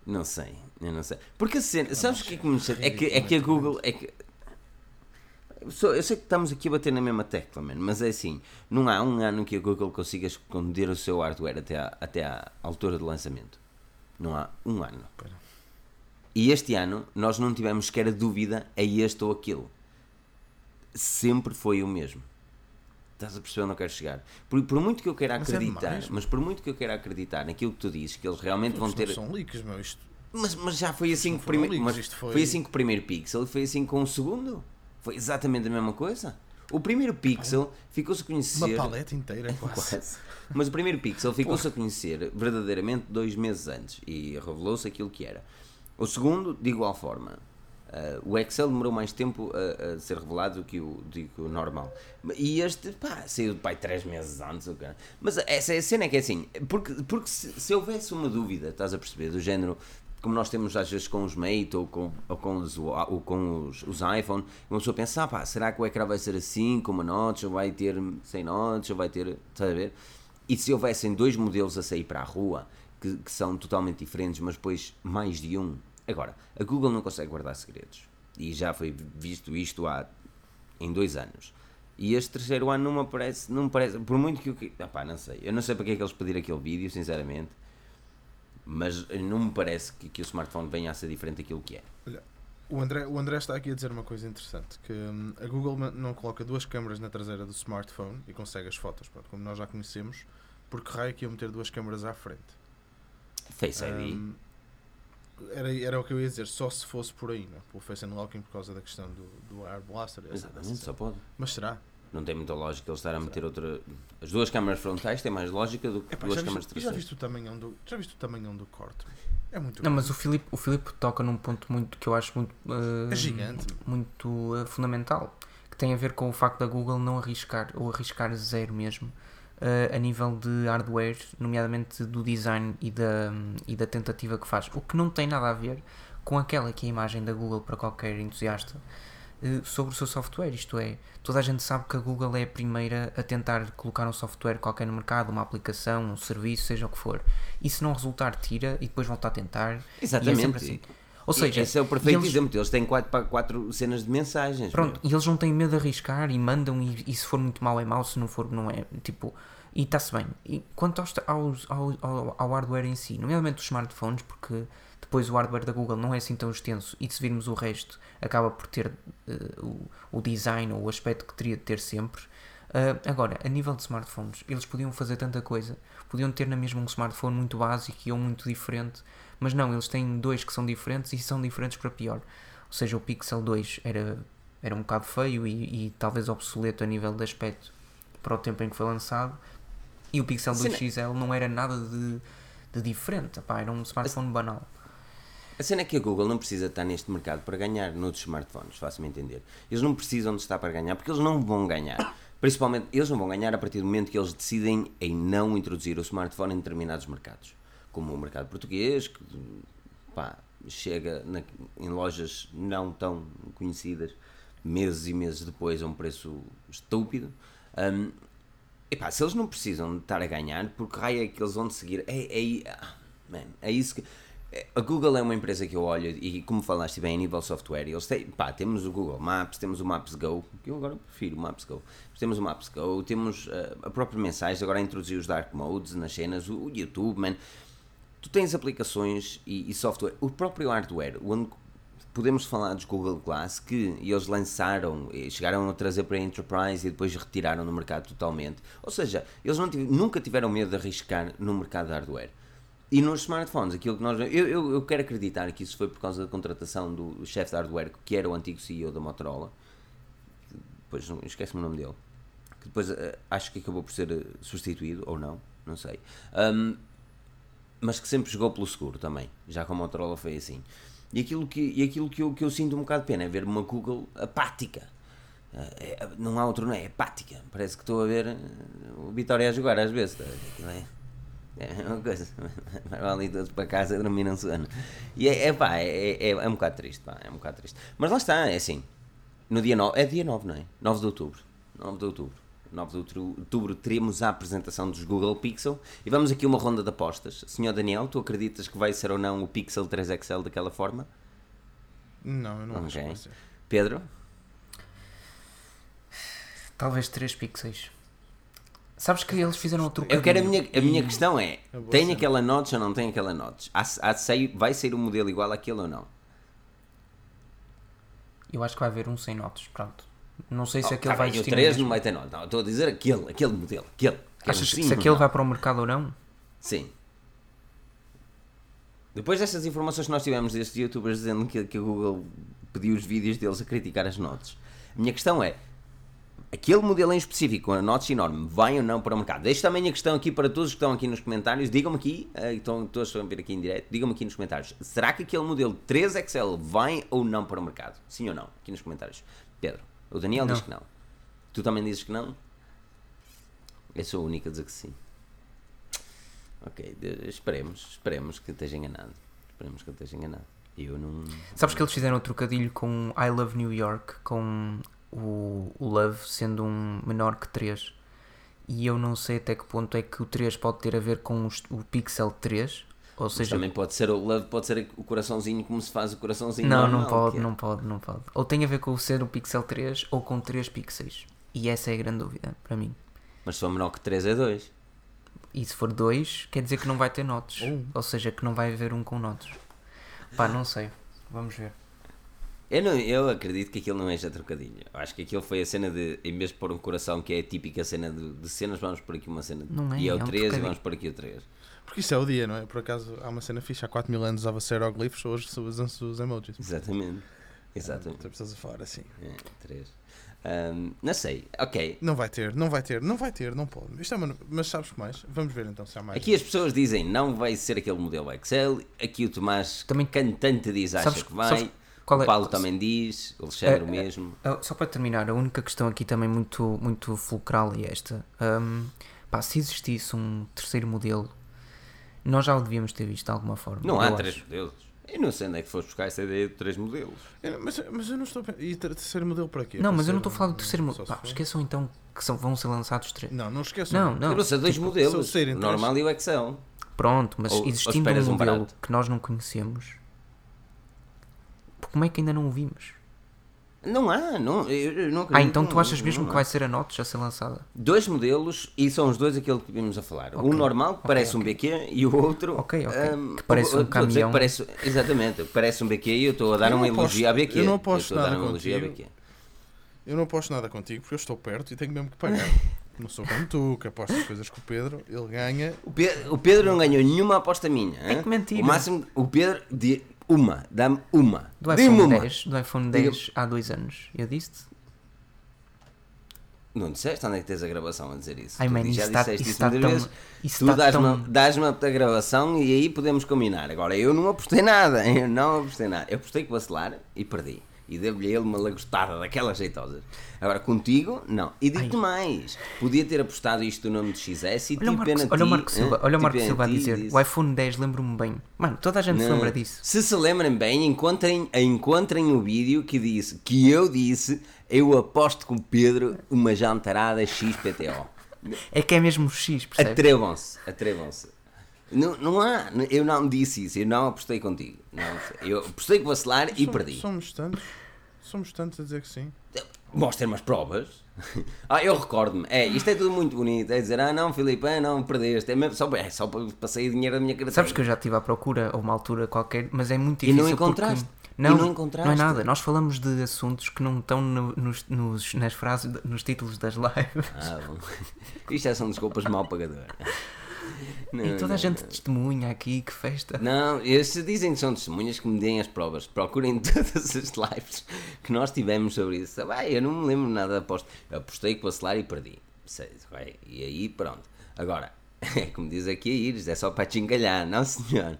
Não sei. Eu não sei. Porque a cena. Sabes o que é que me chateia? É que, é que a Google. É que, eu sei que estamos aqui a bater na mesma tecla, mano, mas é assim, não há um ano que a Google consiga esconder o seu hardware até à, até à altura de lançamento. Não há um ano. E este ano nós não tivemos sequer a dúvida a este ou aquilo. Sempre foi o mesmo. Estás a perceber onde eu quero chegar? Por, por muito que eu queira Mas é acreditar, demais, mas por muito que eu queira acreditar naquilo que tu dizes, que eles realmente vão Isto ter. são leaks, meu. Isto, Mas, mas já foi assim foram primeiro. leaks, Mas isto foi... foi- assim com o primeiro pixel e foi assim com o segundo. Foi exatamente a mesma coisa. O primeiro pixel ficou-se a conhecer. uma paleta inteira, quase. Quase. Mas o primeiro pixel ficou-se a conhecer verdadeiramente dois meses antes e revelou-se aquilo que era. O segundo, de igual forma. Uh, o Excel demorou mais tempo a, a ser revelado do que, o, do que o normal. E este, pá, saiu de pai três meses antes. o cara. Mas essa é a cena é que é assim, porque, porque se, se houvesse uma dúvida, estás a perceber, do género, como nós temos às vezes com os Mate ou com, ou com, os, ou com os, os iPhone, uma pessoa pensa, ah, pá, será que o ecrã vai ser assim, com uma notch, ou vai ter sem notch, ou vai ter, estás a ver? E se houvessem dois modelos a sair para a rua, que, que são totalmente diferentes, mas depois mais de um. Agora, a Google não consegue guardar segredos. E já foi visto isto há em dois anos. E este terceiro ano não me parece, não me parece, por muito que eu, que- ah pá, não sei, eu não sei para que é que eles pediram aquele vídeo, sinceramente, mas não me parece que, que o smartphone venha a ser diferente daquilo que é. O André, o André está aqui a dizer uma coisa interessante: que hum, a Google não coloca duas câmaras na traseira do smartphone e consegue as fotos, pronto, como nós já conhecemos, porque raio que iam meter duas câmaras à frente. Face ID, Hum, era, era o que eu ia dizer, só se fosse por aí, não é? pelo Face Unlocking por causa da questão do, do Air Blaster. essa- exatamente, essa- só pode. Mas será? Não tem muita lógica eles estar a meter outra. As duas câmaras frontais têm mais lógica do que Epá, duas já, câmaras viste, já traseiras. viste o tamanhão do, já viste o tamanhão do corte? É muito Não, mas o Filipe, o Filipe toca num ponto muito que eu acho muito, eh, É gigante. muito eh, fundamental, que tem a ver com o facto da Google não arriscar, ou arriscar zero mesmo, a nível de hardware, nomeadamente do design e da, e da tentativa que faz. O que não tem nada a ver com aquela que é a imagem da Google para qualquer entusiasta eh, sobre o seu software. Isto é, toda a gente sabe que a Google é a primeira a tentar colocar um software qualquer no mercado, uma aplicação, um serviço, seja o que for. E se não resultar, tira e depois volta a tentar. É Exatamente. assim. Ou seja, esse é o perfeito eles- exemplo. Eles têm quatro, para quatro cenas de mensagens. Pronto, meu. e eles não têm medo de arriscar e mandam, e, e se for muito mau é mau, se não for, não é. Tipo, e está-se bem. E quanto aos, aos- ao, ao, hardware em si, nomeadamente os smartphones, porque depois o hardware da Google não é assim tão extenso e se virmos o resto, acaba por ter eh, o, o design ou o aspecto que teria de ter sempre. Ah, agora, a nível de smartphones, eles podiam fazer tanta coisa, podiam ter na mesma um smartphone muito básico e um muito diferente, mas não, eles têm dois que são diferentes e são diferentes para pior. Ou seja, o Pixel 2 era, era um bocado feio e, e talvez obsoleto a nível de aspecto para o tempo em que foi lançado, e o Pixel Cena- 2 XL não era nada de, de diferente, epá, era um smartphone banal. A cena é que a Google não precisa estar neste mercado para ganhar noutros smartphones, faço-me entender. Eles não precisam de estar para ganhar, porque eles não vão ganhar. Principalmente, eles não vão ganhar a partir do momento que eles decidem em não introduzir o smartphone em determinados mercados. Como o mercado português, que pá, chega na- em lojas não tão conhecidas, meses e meses depois a um preço estúpido. Hum, Epá, se eles não precisam de estar a ganhar, porque raio é que eles vão seguir? É, é, ah, man, é isso que. A Google é uma empresa que eu olho e, como falaste bem, a nível software, eles têm, pá, temos o Google Maps, temos o Maps Go, que eu agora prefiro o Maps Go. Temos o Maps Go, temos ah, a própria mensagem, agora introduzir os Dark Modes nas cenas, o, o YouTube, man. Tu tens aplicações e, e software, o próprio hardware, onde podemos falar dos Google Glass que eles lançaram, chegaram a trazer para a Enterprise e depois retiraram no mercado totalmente. Ou seja, eles nunca tiveram medo de arriscar no mercado de hardware. E nos smartphones, aquilo que nós. Eu, eu, eu quero acreditar que isso foi por causa da contratação do chefe de hardware, que era o antigo CEO da Motorola. Depois esquece-me o nome dele. Que depois eh, acho que acabou por ser eh, substituído, ou não, não sei. Ahm, mas que sempre jogou pelo seguro também, já com a Motorola foi assim. E aquilo que, e aquilo que, eu, que eu sinto um bocado de pena é ver uma Google apática. Eh, é- não há outro, não é? Apática. Parece que estou a ver eh, o Vitória a jogar às vezes. tá? É, é uma coisa. Vai ali todos para casa dormir um sono. E é, é pá, é, é, é um bocado triste, pá, é um bocado triste. Mas lá está, é assim. No dia 9, é dia 9, não é? 9 de outubro. 9 de outubro. 9 de outubro, teremos a apresentação dos Google Pixel e vamos aqui uma ronda de apostas. Senhor Daniel, tu acreditas que vai ser ou não o Pixel 3 XL daquela forma? Não, eu não acho que Ok. vai ser. Pedro? Talvez 3 pixels. Sabes que eles fizeram outro Eu quero a minha, a minha questão é, É tem cena. aquela notch ou não tem aquela notch? Há, há vai sair um modelo igual àquele ou não? Eu acho que vai haver um sem notas, pronto. Não sei se Oh, aquele tá vai bem, o existir. 3 mesmo. não vai ter nota. Não, estou a dizer aquele, aquele modelo. Aquele. aquele Achas que sim, se aquele não. vai para o mercado ou não? Sim. Depois destas informações que nós tivemos destes youtubers dizendo que, que a Google pediu os vídeos deles a criticar as notas, a minha questão é: aquele modelo em específico, com a nota enorme, vai ou não para o mercado? Deixo também a questão aqui para todos que estão aqui nos comentários. Digam-me aqui, eh, estão todos a ver aqui em direto, digam-me aqui nos comentários: será que aquele modelo 3 XL vai ou não para o mercado? Sim ou não? Aqui nos comentários. Pedro, o Daniel diz Não. que não. Tu também dizes que não? Eu sou o único a dizer que sim. Ok, esperemos, esperemos que esteja enganado. Esperemos que esteja enganado. Eu não. Sabes que eles fizeram um trocadilho com I Love New York, com o, o Love sendo um menor que 3. E eu não sei até que ponto é que o 3 pode ter a ver com os- o Pixel 3. Ou Mas seja, também pode ser o love, pode ser o coraçãozinho como se faz o coraçãozinho. não, normal, não pode, que é. não pode, não pode. Ou tem a ver com o ser o Pixel 3 ou com 3 pixels. E essa é a grande dúvida para mim. Mas se for menor que 3 é 2. E se for 2, quer dizer que não vai ter notes. Oh. Ou seja, que não vai haver um com notes. Pá, não sei. Vamos ver. Eu, não, eu acredito que aquilo não é já trocadilho. Acho que aquilo foi a cena de, em vez de pôr um coração, que é a típica cena de, de cenas, vamos por aqui uma cena. de- Não é, e é o é um 3 e vamos por aqui o 3. Porque isso é o dia, não é? Por acaso há uma cena fixa. Há 4 mil anos usava-se hieroglifos, hoje se usam-se os emojis. Exatamente. Exatamente. Tu precisas falar assim. É, 3. não sei, ok. Não vai ter, não vai ter, não vai ter, não pode. Isto é uma... Mas sabes que mais? Vamos ver então se há mais. Aqui as pessoas dizem não vai ser aquele modelo Excel. Aqui o Tomás Também- cantante diz acha Sabes- que vai. sabes qual é- o Paulo também diz. O Alexandre É, mesmo. Ah, Só para terminar, a única questão aqui também muito, muito fulcral é esta. Ahm, pá, se existisse um terceiro modelo, nós já o devíamos ter visto de alguma forma. Não há três acho. modelos. Eu não sei onde é que foste buscar essa ideia de três modelos. É, Mas, mas eu não estou E ter- terceiro modelo para quê? Não, Para mas eu não estou a falar do um- terceiro modelo. Pá, esqueçam então que são, vão ser lançados três. Não, não esqueçam. Não, não. eu não sei dois tipo, modelos. O normal e o Excel. Pronto, mas Ou- ou existindo esperas um um modelo barato? que nós não conhecemos, como é que ainda não o vimos? Não há, não, eu, não Ah, então tu não- achas mesmo não que vai ser a Notes a ser lançada? Dois modelos e são os dois aquilo que vimos a falar. Ok, Um normal, que parece um BQ, e o outro. Ok, ok. hum, Que parece um caminhão. Parece, exatamente, parece um BQ e eu estou a dar uma não elogio aposto- à BQ. eu não aposto estou a dar nada contigo. BQ. Eu não aposto nada contigo porque eu estou perto e tenho mesmo que pagar. não sou como tu, que aposto as coisas com o Pedro, ele ganha. O Pe- o Pedro não ganhou nenhuma aposta minha. É que mentira. O máximo, o Pedro, uma, dá-me uma. Do iPhone uma. 10, do iPhone Diga- 10 há dois anos. Eu disse-te? Não disseste onde é que tens a gravação a dizer isso? Ai, Tu man, já isso está, disseste isso isso tão. vezes. Tu está dás-me tão. dás a gravação e aí podemos combinar. Agora, eu não apostei nada. Eu não apostei nada. Eu apostei com o Acelar e perdi. E devo-lhe a ele uma lagostada daquelas jeitosas. Agora, contigo, não. E digo-te Ai. mais. Podia ter apostado isto no nome de XS e Olha tive pena Marco, de olha o ti, Marco? Silva, olha o Marco Silva a dizer: disse. o iPhone 10 lembro-me bem. Mano, toda a gente se Não. lembra disso. Se se lembrem bem, encontrem, encontrem o vídeo que disse que eu disse eu aposto com o Pedro uma jantarada XPTO. É que é mesmo X, percebes? Atrevam-se, atrevam-se. Não, não há, eu não disse isso, eu não apostei contigo. Não eu apostei com o Vacilar e perdi. Somos tantos. Somos tantos a dizer que sim. Mostrem-me as provas. Ah, eu recordo-me. É, isto é tudo muito bonito. É dizer, ah não, Filipe, ah não, perdeste. É, mesmo, só, é só para passei dinheiro da minha carteira. Sabes que eu já estive à procura a uma altura qualquer, mas é muito E não difícil. encontraste? Porque... Não, não encontraste? não é nada. Nós falamos de assuntos que não estão no- nos, nos- nas frases, nos títulos das lives. Ah, bom. Isto já são desculpas mal pagadoras. Não, e toda não, a gente não. testemunha aqui, que festa. Não, esses dizem que são testemunhas que me deem as provas. Procurem todas as lives que nós tivemos sobre isso. Ah, vai, eu não me lembro nada da aposta. Eu apostei com o Acelar e perdi. E aí, pronto. Agora, é como diz aqui a Iris, é só para te engalhar. Não, senhor.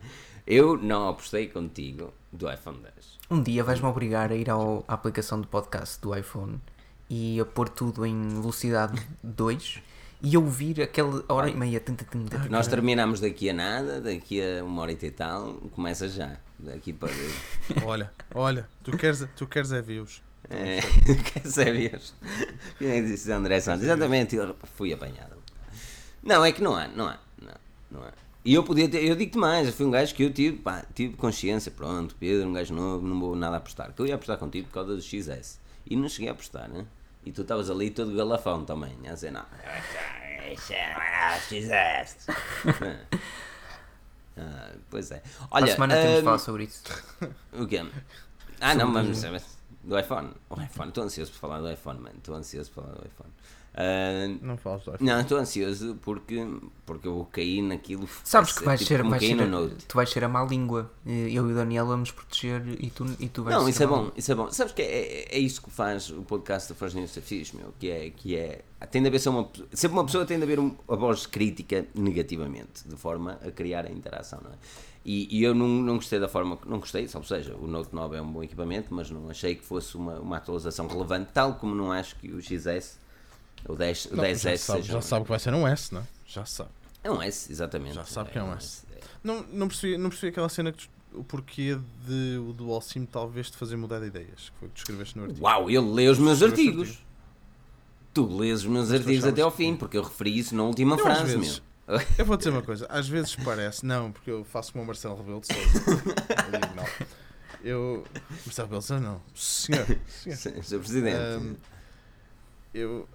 Eu não apostei contigo do iPhone 10. Um dia vais-me obrigar a ir ao- à aplicação do podcast do iPhone e a pôr tudo em velocidade 2 e ouvir aquela hora e meia. tum, tum. Nós terminamos daqui a nada, daqui a uma hora e tal, começa já. Daqui para. Olha, olha, tu queres, tu queres é views. É, quer saber? Quem é disse André Santos? Exatamente, eu fui apanhado. Não, é que não há, não há, não, não há. E eu podia ter, eu digo-te mais, eu fui um gajo que eu tive, pá, tive consciência, pronto, Pedro, um gajo novo, não vou nada apostar. Que eu ia apostar contigo por causa do XS. E não cheguei a apostar, né? E tu estavas ali todo galafão também, a dizer, não, isso não era XS. Ah, pois é. Para Olha, a semana temos de hum, falar sobre isso. o quê? Ah, não, Sobre- mas, Do iPhone. O iPhone, estou ansioso por falar do iPhone, mano. Estou ansioso por falar do iPhone. Ah, Não falas do iPhone. não, estou ansioso porque, porque eu caí naquilo. Sabes que vais tipo, ser, vais ser no tu vais ser a má língua. Eh, Eu e o Daniel vamos proteger e tu, e tu vais Não, ser isso é bom, isso é bom. Sabes que é, é, é isso que faz o podcast da First News fixe, meu, que é, que é, tem de haver só uma, sempre uma pessoa tem de haver um- a voz crítica negativamente, de forma a criar a interação, não é? E, e eu não, não gostei da forma, não gostei, ou seja, o Note 9 é um bom equipamento, mas não achei que fosse uma, uma atualização relevante, tal como não acho que o XS, o 10, o Não, 10S já, sabe, já um- sabe que vai ser um S, não é? Já sabe. É um S, exatamente. Já sabe que é um um S. Não, não, percebi, não percebi aquela cena que o porquê de o Dual SIM talvez te fazer mudar de ideias, que foi o que tu escreveste no artigo. Uau, ele lê os meus artigos. Tu lês os meus Mas artigos até ao que- fim, porque eu referi isso na última Eu, frase, vezes- meu. Eu vou dizer uma coisa, às vezes parece, não, porque eu faço como o Marcelo Rebelo de Sousa. Eu digo, não. Eu. Marcelo Rebelo de Sousa, não. Senhor, senhor. Sr. Presidente. Ahm, eu.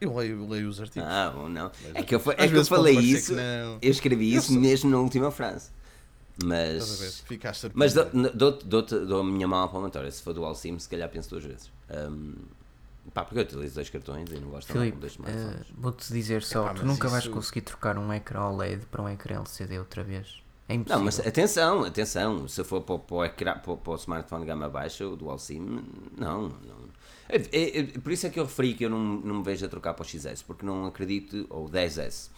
Eu leio, leio os artigos. Ah, bom, não. Mas É que eu, é que eu falei isso, que não. eu escrevi Eu isso sei. mesmo na última frase. Estás a ver? Mas. Ficaste Mas dou-te dou dou a minha mão à palmatória. Se for do Alcim, se calhar penso duas vezes. Ahm, pá, porque eu utilizo dois cartões e não gosto de Filipe, dois eh, smartphones. vou-te dizer só, Epá, tu nunca vais isso- conseguir trocar um ecrã OLED para um ecrã LCD outra vez. É Não, impossível. mas atenção, atenção. Se for para, o- para, o, ecrã- para, o- para o smartphone gama baixa, o Dual SIM, não. não. É, é- é- por isso é que eu referi que eu não, não me vejo a trocar para o XS, porque não acredito, ou 10S,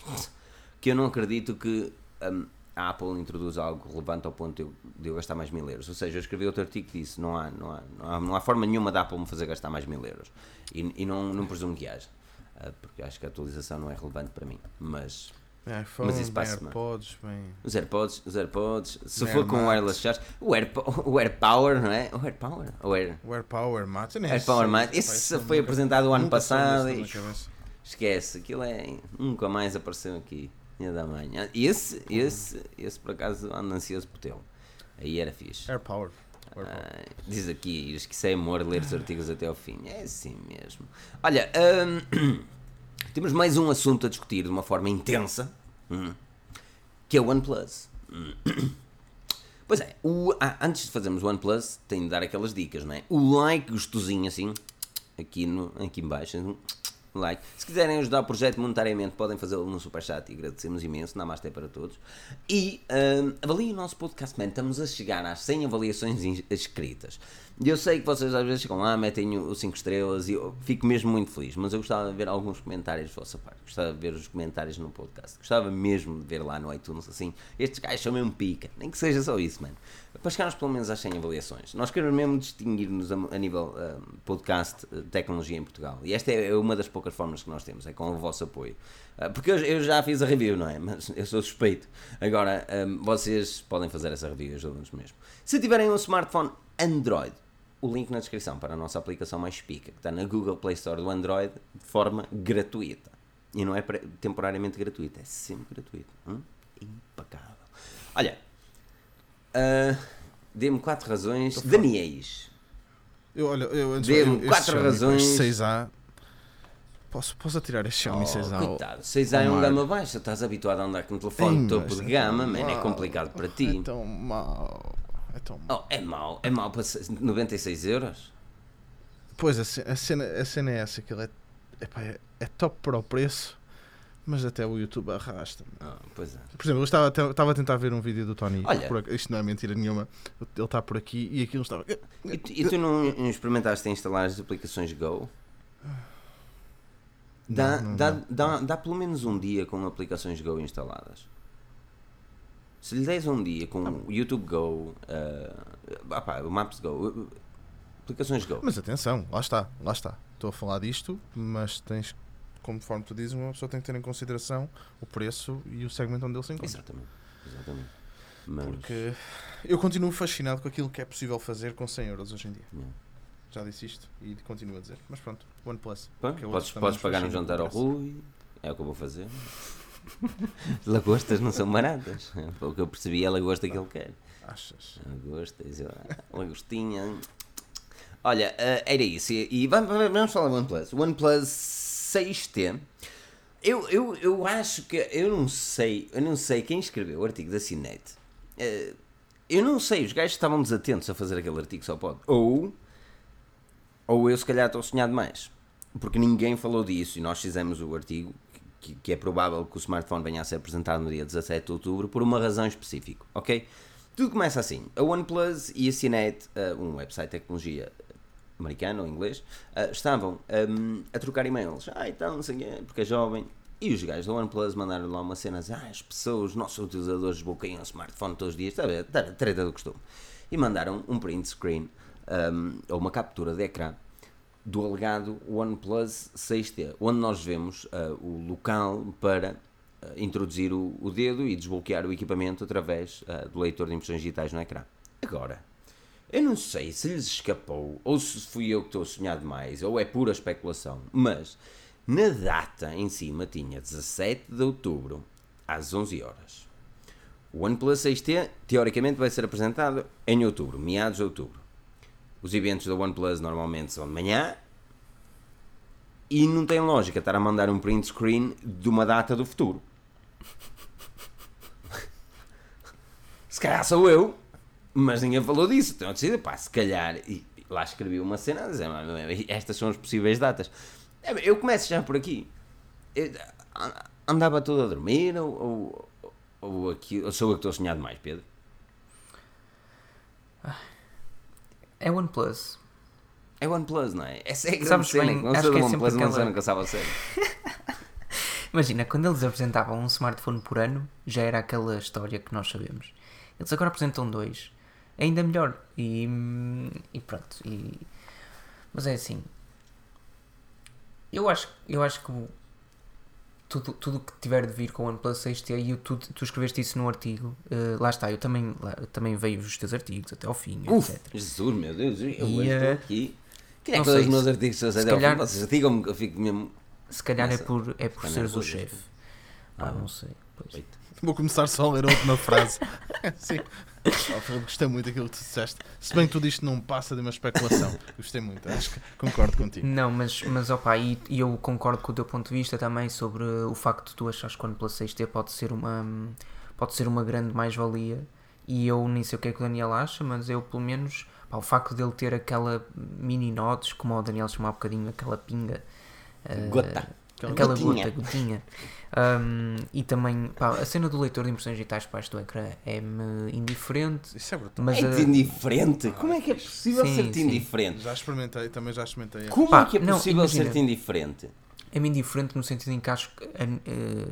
que eu não acredito que hum, a Apple introduz algo relevante ao ponto de eu, de eu gastar mais mil euros. Ou seja, eu escrevi outro artigo que disse: não há, não há, não há, não há forma nenhuma da Apple me fazer gastar mais mil euros. E, e não, não presumo que haja, ah, porque acho que a atualização não é relevante para mim. Mas. IPhone, mas isso bem passa-me. AirPods, bem. Os AirPods, os AirPods, se Air for com Max. wireless charge, o, Air, o AirPower, não é? O AirPower, o Air, O AirPower Max. Max, pá, esse foi nunca- apresentado o ano passado e esquece, aquilo é, nunca mais apareceu aqui, minha da manhã. Esse, esse, esse por acaso ando ansioso por tê-lo, aí era fixe. AirPower. Ah, diz aqui, isso é amor ler os artigos até ao fim. É assim mesmo. Olha, hum, temos mais um assunto a discutir de uma forma intensa, que é o OnePlus. Pois é, o- ah, antes de fazermos o OnePlus, tenho de dar aquelas dicas, não é? O like gostosinho assim, aqui, no, aqui em baixo, um like. Se quiserem ajudar o projeto monetariamente, podem fazê-lo no Superchat e agradecemos imenso. Namastê para todos. E hum, avaliem o nosso podcast, man. Estamos a chegar às 100 avaliações in- escritas. E eu sei que vocês às vezes chegam lá, metem o 5 estrelas e eu fico mesmo muito feliz. Mas eu gostava de ver alguns comentários da vossa parte. Gostava de ver os comentários no podcast. Gostava mesmo de ver lá no iTunes assim. Estes gajos são mesmo pica. Nem que seja só isso, mano. Para chegarmos pelo menos às 100 avaliações. Nós queremos mesmo distinguir-nos a, a nível hum, podcast, eh, tecnologia em Portugal. E esta é uma das poucas formas que nós temos, é com o vosso apoio. Ah, porque eu, eu já fiz a review, não é? Mas eu sou suspeito. Agora, hum, vocês podem fazer essa review, ajudam-nos mesmo. Se tiverem um smartphone Android, o link na descrição para a nossa aplicação mais pica, que está na Google Play Store do Android, de forma gratuita. E não é temporariamente gratuita, é sempre gratuito. Hum? Impecável. Olha, ah, dê-me quatro razões. Daniels. Eu, olha, eu antes Dê-me quatro Xiaomi, razões. este 6A. Posso, posso atirar este Xiaomi Oh, 6A? ao- coitado, 6A é um gama baixa, estás habituado a andar com um telefone Ei, topo de gama, tão man, é complicado para ti. É tão mau. É tão mau. Oh, é mau, é mau para se- 96 euros? Pois, a ce- a cena, a cena é essa, que ele é, epá, é, é top para o preço, mas até o YouTube arrasta. Ah, pois é. Por exemplo, eu estava, estava a tentar ver um vídeo do Tony, Olha. por isto não é mentira nenhuma, ele está por aqui e aquilo estava... E tu, e tu não experimentaste instalar as aplicações Go? Dá, Não, não, dá, não. dá, dá pelo menos um dia com aplicações Go instaladas. Se lhe des um dia com o YouTube Go, ah, ah pá, o Maps Go, uh, aplicações Go. Mas atenção, lá está, lá está. Estou a falar disto, mas tens, conforme tu dizes, uma pessoa tem que ter em consideração o preço e o segmento onde ele se encontra. Exatamente, exatamente. Mas, Porque eu continuo fascinado com aquilo que é possível fazer com 100 euros hoje em dia. Yeah. Já disse isto e continuo a dizer. Mas pronto, OnePlus. Pá, é podes, podes pagar um jantar ao. Rui, é o que eu vou fazer. Lagostas não são baratas. Pelo que eu percebi, é a lagosta que ele quer. Achas? Lagostas, lagostinha. Olha, ah, era isso. E, vamos, vamos falar do OnePlus. O OnePlus 6T. Eu, eu, eu acho que. Eu não sei. Eu não sei quem escreveu o artigo da Cinete. Eh, eu não sei. Os gajos estavam desatentos a fazer aquele artigo só pode. Ou. ou eu se calhar estou a sonhar demais. Porque ninguém falou disso e nós fizemos o artigo que, que é provável que o smartphone venha a ser apresentado no dia 17 de outubro por uma razão específica, ok? Tudo começa assim. A OnePlus e a CNET, uh, um website de tecnologia americano ou inglês, uh, estavam um, a trocar e-mails. Ah, então, não sei porque é jovem. E os gajos da OnePlus mandaram lá uma cena ah, as pessoas, os nossos utilizadores desbloqueiam o smartphone todos os dias, está a ver? Treta do costume. E mandaram um print screen, um, ou uma captura de ecrã, do alegado OnePlus 6T, onde nós vemos uh, o local para uh, introduzir o, o, dedo e desbloquear o equipamento através uh, do leitor de impressões digitais no ecrã. Agora, eu não sei se lhes escapou ou se fui eu que estou a sonhar demais ou é pura especulação, mas na data em cima tinha 17 de outubro às 11 horas. O OnePlus 6T teoricamente vai ser apresentado em outubro, meados de outubro. Os eventos da OnePlus normalmente são de manhã e não tem lógica estar a mandar um print screen de uma data do futuro. se calhar sou eu, mas ninguém falou disso. Então eu decidi, pá, se calhar. E lá escrevi uma cena a dizer, estas são as possíveis datas. É, eu começo já por aqui. Eu andava todo a dormir ou, ou, ou, aqui, ou sou eu que estou a sonhar demais, Pedro? É OnePlus. É OnePlus, não é? Essa é a grande Sabes cena. bem, não acho que é OnePlus, não aquela- nunca sabe a sério. Imagina, quando eles apresentavam um smartphone por ano, já era aquela história que nós sabemos. Eles agora apresentam dois. É ainda melhor. E, e pronto. E, mas é assim. Eu acho, eu acho que tudo tudo que tiver de vir com o OnePlus 6T, e tu, tu escreveste isso no artigo, eh, lá está, eu também, lá- também veio os teus artigos até ao fim, Uf, etc. Jesus, meu Deus, eu E, hoje estou eh, aqui. Quem é não que os meus artigos se até ao fim? calhar- Vocês digam-me que eu fico mesmo. Se calhar é Nossa, por, é por seres o nervoso chefe. Ah. não sei. pois. Vou começar só a ler a última frase. Sim. Oh, gostei muito daquilo que tu disseste. Se bem que tudo isto não passa de uma especulação. Gostei muito, acho que concordo contigo. Não, mas, mas opa, e, e eu concordo com o teu ponto de vista também sobre o facto de tu achares que o OnePlus 6T pode ser uma, pode ser uma grande mais-valia. E eu nem sei o que é que o Daniel acha, mas eu pelo menos pá, o facto dele ter aquela mini notes, como o Daniel chamou há bocadinho, aquela pinga. eh, Gota. Aquela Aquela gotinha. gota, gotinha. Um, e também, pá, a cena do leitor de impressões digitais baixo do ecrã é-me indiferente, Isso é brutal. mas É indiferente? Como é que é possível ser-te indiferente? Já experimentei, também já experimentei. Como Pá, é que é possível ser-te indiferente? é-me indiferente no sentido em que acho que eh,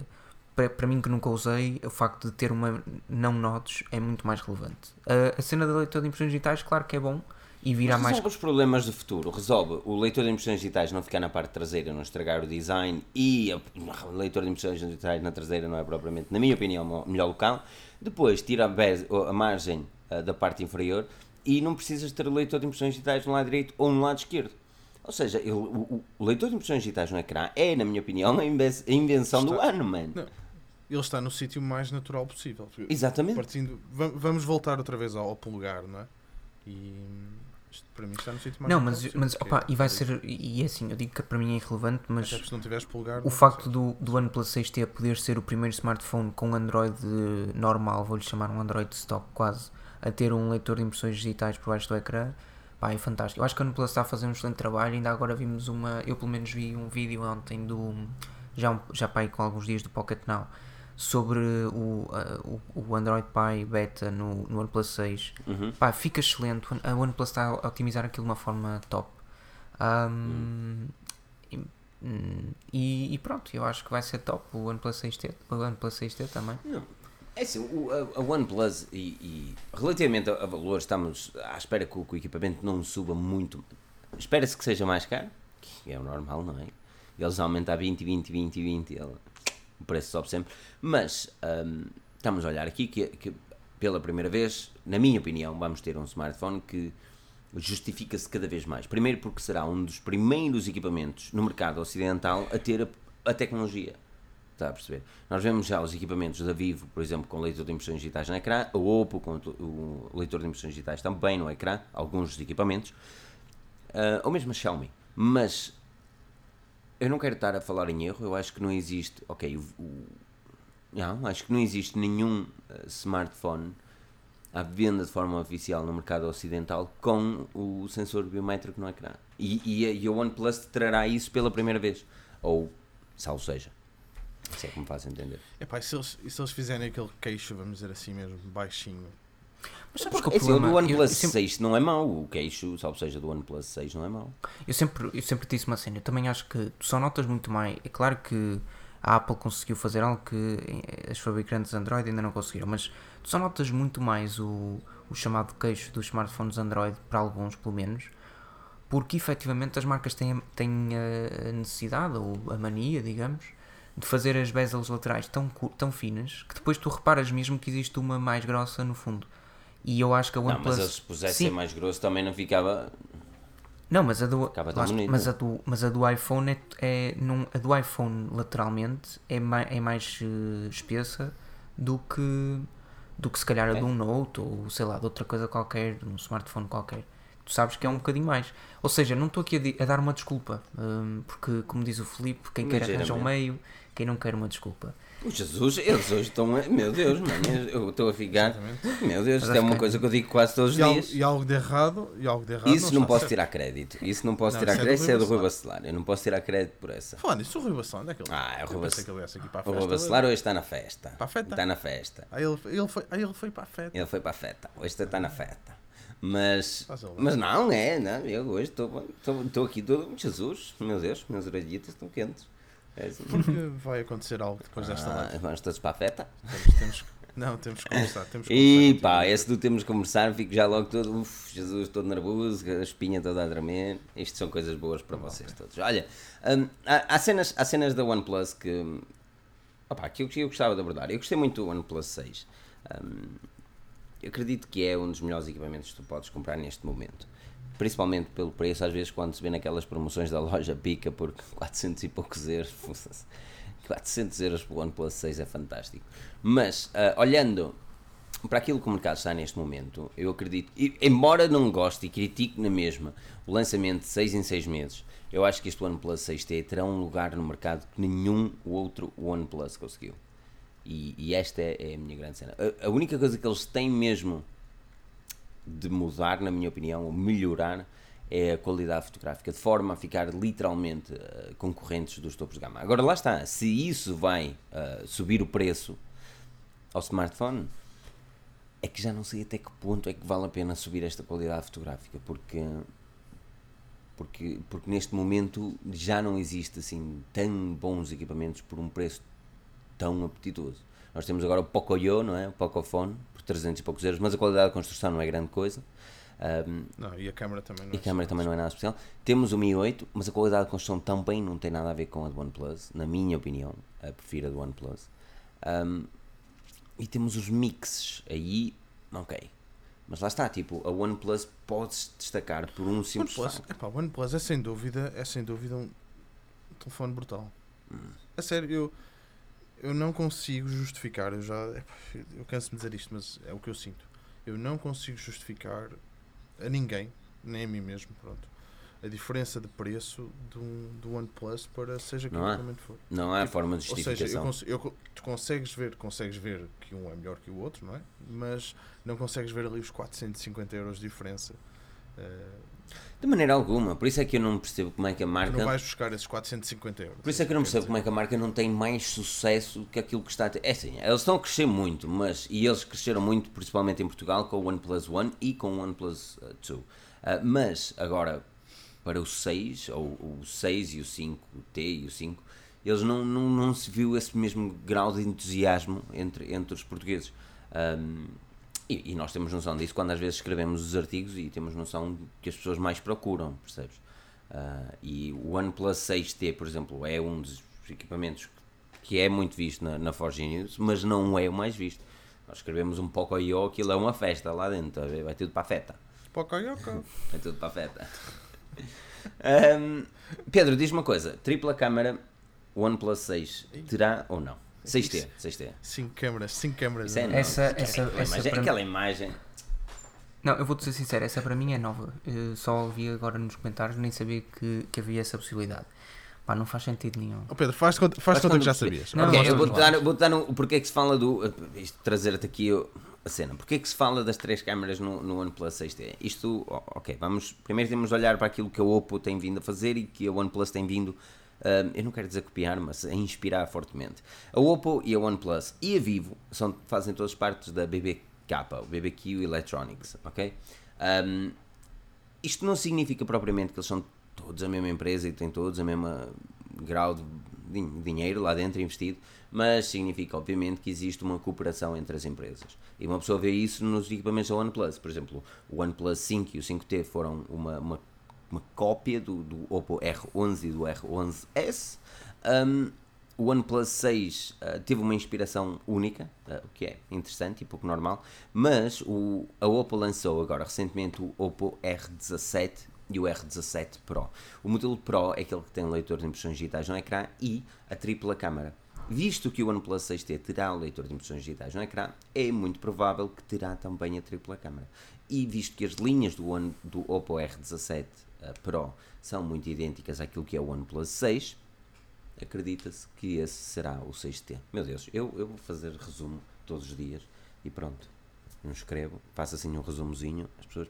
para, para mim que nunca usei, o facto de ter uma não notes é muito mais relevante. A, a cena da leitura de impressões digitais, claro que é bom e virá Mas mais. resolve os problemas do futuro. Resolve o leitor de impressões digitais não ficar na parte traseira, não estragar o design e a- o leitor de impressões digitais na traseira não é propriamente, na minha opinião, o melhor local. Depois tira a, base- a margem ah, da parte inferior e não precisas ter o leitor de impressões digitais no lado direito ou no lado esquerdo. Ou seja, ele- o, o leitor de impressões digitais no ecrã é, na minha opinião, a inve- a invenção do Está- ano, mano. Não. Ele está no sítio mais natural possível. Exatamente. Partindo, va- vamos voltar outra vez ao, ao polegar, não é? E isto para mim está no sítio mais Não, mas, mas opa, e vai é- ser. E é assim, eu digo que para mim é irrelevante, mas Até se não tiveres polegar. o facto do, do OnePlus 6T poder ser o primeiro smartphone com Android normal, vou-lhe chamar um Android stock quase, a ter um leitor de impressões digitais por baixo do ecrã, pá, é fantástico. Eu acho que a OnePlus está a fazer um excelente trabalho, ainda agora vimos uma, eu pelo menos vi um vídeo ontem do, já, um- já pá, aí com alguns dias do Pocket Now, sobre o, a- o, Android Pie beta no, no OnePlus 6. Uhum. Pá, fica excelente. A OnePlus está a otimizar aquilo de uma forma top. Um, e- hum, e, e pronto, eu acho que vai ser top. O OnePlus 6T, o OnePlus 6T também. Não. É assim, o, a, a OnePlus e, e relativamente a, a valores, estamos à espera que o, que o equipamento não suba muito. Espera-se que seja mais caro, que é o normal, não é? Eles aumentam a 20, 20, 20, 20, ele- o preço sobe sempre. Mas hum, estamos a olhar aqui que, que pela primeira vez, na minha opinião, vamos ter um smartphone que justifica-se cada vez mais. Primeiro porque será um dos primeiros equipamentos no mercado ocidental a ter a, a tecnologia. Está a perceber? Nós vemos já os equipamentos da Vivo, por exemplo, com leitor de impressões digitais no ecrã, a Oppo com o leitor de impressões digitais também no ecrã, alguns dos equipamentos, ah, ou mesmo a Xiaomi. Mas eu não quero estar a falar em erro, eu acho que não existe, ok, o, o- não, acho que não existe nenhum ah, smartphone à venda de forma oficial no mercado ocidental com o sensor biométrico no ecrã. E, e, e a OnePlus trará isso pela primeira vez. Ou, salvo seja. Se é me faz entender. Epá, e se eles, e se eles fizerem aquele queixo, vamos dizer assim mesmo, baixinho? Mas sabes que Porque o assim, o do problema... eu- OnePlus eu sempre- 6 não é mau. O queixo, salvo seja, do OnePlus 6 não é mau. Eu sempre, eu sempre disse uma cena, eu também acho que tu só notas muito mais. É claro que a Apple conseguiu fazer algo que eh, as fabricantes Android ainda não conseguiram, mas tu só notas muito mais o, o chamado queixo dos smartphones Android, para alguns pelo menos, porque efetivamente as marcas têm, têm a necessidade, ou a mania, digamos, de fazer as bezels laterais tão, tão finas que depois tu reparas mesmo que existe uma mais grossa no fundo. E eu acho que a Não, OnePlus. mas eles se pusessem Sim. mais grosso também não ficava. Não, mas a do, bonito. mas a do, mas a do iPhone é, é não, a do iPhone lateralmente é mais, é mais eh, espessa do que do que se calhar a É. de um Note ou sei lá, de outra coisa qualquer, de um smartphone qualquer. Tu sabes que é um bocadinho mais. Ou seja, não estou aqui a, a dar uma desculpa, hum, porque como diz o Filipe, quem quer arranja um Ligeiramente. meio, quem não quer uma desculpa. O Jesus, eles hoje estão. a- Meu Deus, mano, eu estou a ficar. Exatamente. Meu Deus, isto é uma que- coisa que eu digo quase todos os E dias. e algo de errado, e algo de errado Isso não está posso certo. tirar crédito. Isso não posso Não, tirar isso é crédito, isso é do Rui Bacelar. Eu não posso tirar crédito por essa. Falando nisso, o Rui Bacelar, onde é que ele Ah, é o Rui pensei Bacelar. O. Rui Bacelar hoje está na festa. Para a festa? Está na festa. Ah, ele, ele, foi, ah, ele foi para a festa. Ele foi para a festa. Hoje está na festa. Mas, mas não, é, não. Eu hoje estou aqui todo. Jesus, meu Deus, minhas orelhitas estão quentes. É assim. Porque vai acontecer algo depois desta Ah, live. vamos todos para a festa. Temos, temos, não, temos que conversar. Temos que E conversar pá, esse do temos que conversar, fico já logo todo, uf, Jesus, todo nervoso, a espinha toda a tremer. Isto são coisas boas para vocês todos. Olha, hum, há, há cenas, há cenas da OnePlus que, opá, que eu, que eu gostava de abordar. Eu gostei muito do OnePlus 6. Hum, eu acredito que é um dos melhores equipamentos que tu podes comprar neste momento. Principalmente pelo preço, às vezes quando se vê naquelas promoções da loja pica por 400 e poucos euros. foda-se. 400 euros pelo OnePlus 6 é fantástico. Mas, ah, olhando para aquilo que o mercado está neste momento, eu acredito, embora não goste e critique na mesma o lançamento de 6 em 6 meses, eu acho que este OnePlus 6T terá um lugar no mercado que nenhum outro OnePlus conseguiu. E, e esta é, é a minha grande cena. A, a única coisa que eles têm mesmo de mudar, na minha opinião, ou melhorar, é a qualidade fotográfica, de forma a ficar literalmente eh, concorrentes dos topos de gama. Agora lá está, se isso vai eh, subir o preço ao smartphone, é que já não sei até que ponto é que vale a pena subir esta qualidade fotográfica, porque porque, porque neste momento já não existe assim tão bons equipamentos por um preço tão apetitoso. Nós temos agora o Pocoyo, não é? O Pocophone, 300 e poucos euros, mas a qualidade de construção não é grande coisa. Ahm, Não, e a câmera também não e é a assim. também não é nada especial. Temos o Mi 8, mas a qualidade de construção também não tem nada a ver com a do OnePlus, na minha opinião. A prefiro a do OnePlus. Ahm, e temos os mixes aí, ok. Mas lá está, tipo, a OnePlus pode-se destacar por um simples OnePlus, facto. epá, o OnePlus é sem dúvida, é sem dúvida um telefone brutal. A sério, eu, eu não consigo justificar, eu já epá, eu canso de dizer isto, mas é o que eu sinto. Eu não consigo justificar a ninguém, nem a mim mesmo, pronto, a diferença de preço de um, do OnePlus para seja que Não equipamento for. Não há Tipo, forma de Ou seja, eu justificação. eu tu consegues ver, consegues ver que um é melhor que o outro, não é? Mas não consegues ver ali os 450 euros de diferença. Eh, De maneira alguma. Por isso é que eu não percebo como é que a tu marca. não vais buscar esses 450 euros. Por isso é que eu não percebo como é que a marca não tem mais sucesso que aquilo que está a ter. É assim, eles estão a crescer muito, mas. E eles cresceram muito, principalmente em Portugal, com o OnePlus One e com o OnePlus 2. mas, agora, para o 6, ou o 6 e o 5, o T e o 5, eles não, não, não se viu esse mesmo grau de entusiasmo entre, entre os portugueses. Um, e, e nós temos noção disso quando às vezes escrevemos os artigos e temos noção que as pessoas mais procuram, percebes? Ah, e o OnePlus 6T, por exemplo, é um dos equipamentos que é muito visto na, na Forge News, mas não é o mais visto. Nós escrevemos um pouco aí, aquilo é uma festa lá dentro, tá vai tudo para a festa. Pocoyoco. Vai tudo para a festa. Ahm, Pedro, diz uma coisa: tripla câmara OnePlus 6 terá ou não? 6T, 6T. 5 câmaras, 5 câmaras. É não. Essa- Aquela essa- imagem- essa para aquela imagem. Não, eu vou-te ser sincero, essa para mim é nova. Eu só ouvi agora nos comentários, nem sabia que, que havia essa possibilidade. Pá, não faz sentido nenhum. Oh, Pedro, faz faz Faz conta que já sabias. Não, Ora, Ok, nós eu vou-te dar, vou dar um, porque é que se fala do. Trazer-te aqui a cena. Porquê é que se fala das três câmaras no, no OnePlus 6T? Isto, ok, vamos, primeiro temos de olhar para aquilo que a Oppo tem vindo a fazer e que a OnePlus tem vindo, eu não quero dizer copiar, mas a inspirar fortemente. A Oppo e a OnePlus e a Vivo são, fazem todas partes da BBK, o BBQ Electronics, ok? Um, isto não significa propriamente que eles são todos a mesma empresa e têm todos a mesma grau de dinheiro lá dentro investido, mas significa obviamente que existe uma cooperação entre as empresas. E uma pessoa vê isso nos equipamentos da OnePlus. Por exemplo, o OnePlus 5 e o 5T foram uma, uma, uma cópia do, do Oppo R11 e do R11S. Um, o OnePlus 6 uh, teve uma inspiração única, uh, o que é interessante e pouco normal, mas o, a Oppo lançou agora recentemente o Oppo R17 e o R17 Pro. O modelo Pro é aquele que tem leitor de impressões digitais no ecrã e a tripla câmara. Visto que o OnePlus 6T terá o leitor de impressões digitais no ecrã, é muito provável que terá também a tripla câmara. E visto que as linhas do, One, do Oppo R17 uh, Pro são muito idênticas àquilo que é o OnePlus 6, acredita-se que esse será o 6T. Meu Deus, eu, eu vou fazer resumo todos os dias e pronto. Não escrevo, faço assim um resumozinho, as pessoas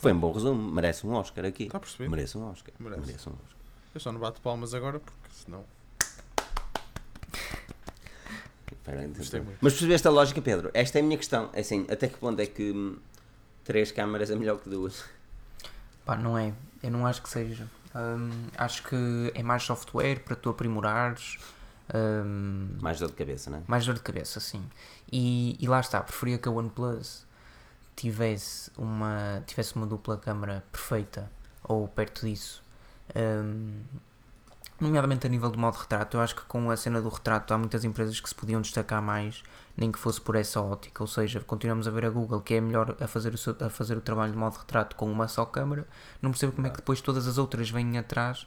foi um bom resumo, merece um Oscar aqui. Está a perceber? Merece um Oscar. Merece. Merece um Oscar. Eu só não bato palmas agora porque senão. Mas percebeste a lógica, Pedro? Esta é a minha questão. É assim, até que ponto é que hum, três câmaras é melhor que duas? Pá, não é. Eu não acho que seja. Hum, acho que é mais software para tu aprimorares. hum, Mais dor de cabeça, não é? mais dor de cabeça, sim. E, e lá está, preferia que a OnePlus tivesse uma, tivesse uma dupla câmara perfeita ou perto disso. Hum, nomeadamente a nível do modo retrato, eu acho que com a cena do retrato há muitas empresas que se podiam destacar mais, nem que fosse por essa ótica. Ou seja, continuamos a ver a Google que é melhor a fazer o, seu- a fazer o trabalho de modo retrato com uma só câmara. Não percebo como é que depois todas as outras vêm atrás,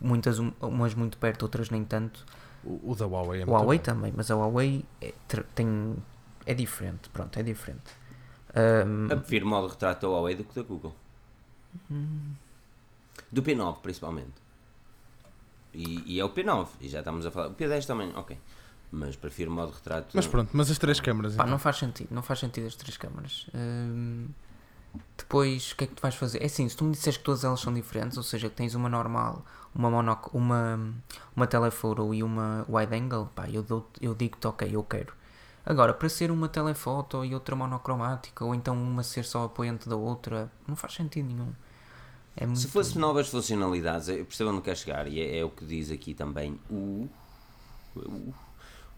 muitas um- umas muito perto, outras nem tanto. O, o da Huawei é O Huawei também, mas a Huawei é, tem, é diferente, pronto, é diferente. Hum, Eu prefiro modo retrato da Huawei do que da Google. Hum. Do P9, principalmente. E, e é o P9, e já estamos a falar. O P10 também, ok. Mas prefiro o modo retrato. Mas pronto, mas as três câmaras. Pá, então. não faz sentido, não faz sentido as três câmaras. Hum, depois, o que é que tu vais fazer? É assim, se tu me disseres que todas elas são diferentes, ou seja, que tens uma normal, uma monoc, uma, uma telephoto e uma wide angle, pá, eu, dou, eu digo-te, ok, eu quero. Agora, para ser uma telefoto e outra monocromática, ou então uma ser só apoiante da outra, não faz sentido nenhum. É muito... Se fosse novas funcionalidades, eu percebo onde quer chegar, e é, é o que diz aqui também o, o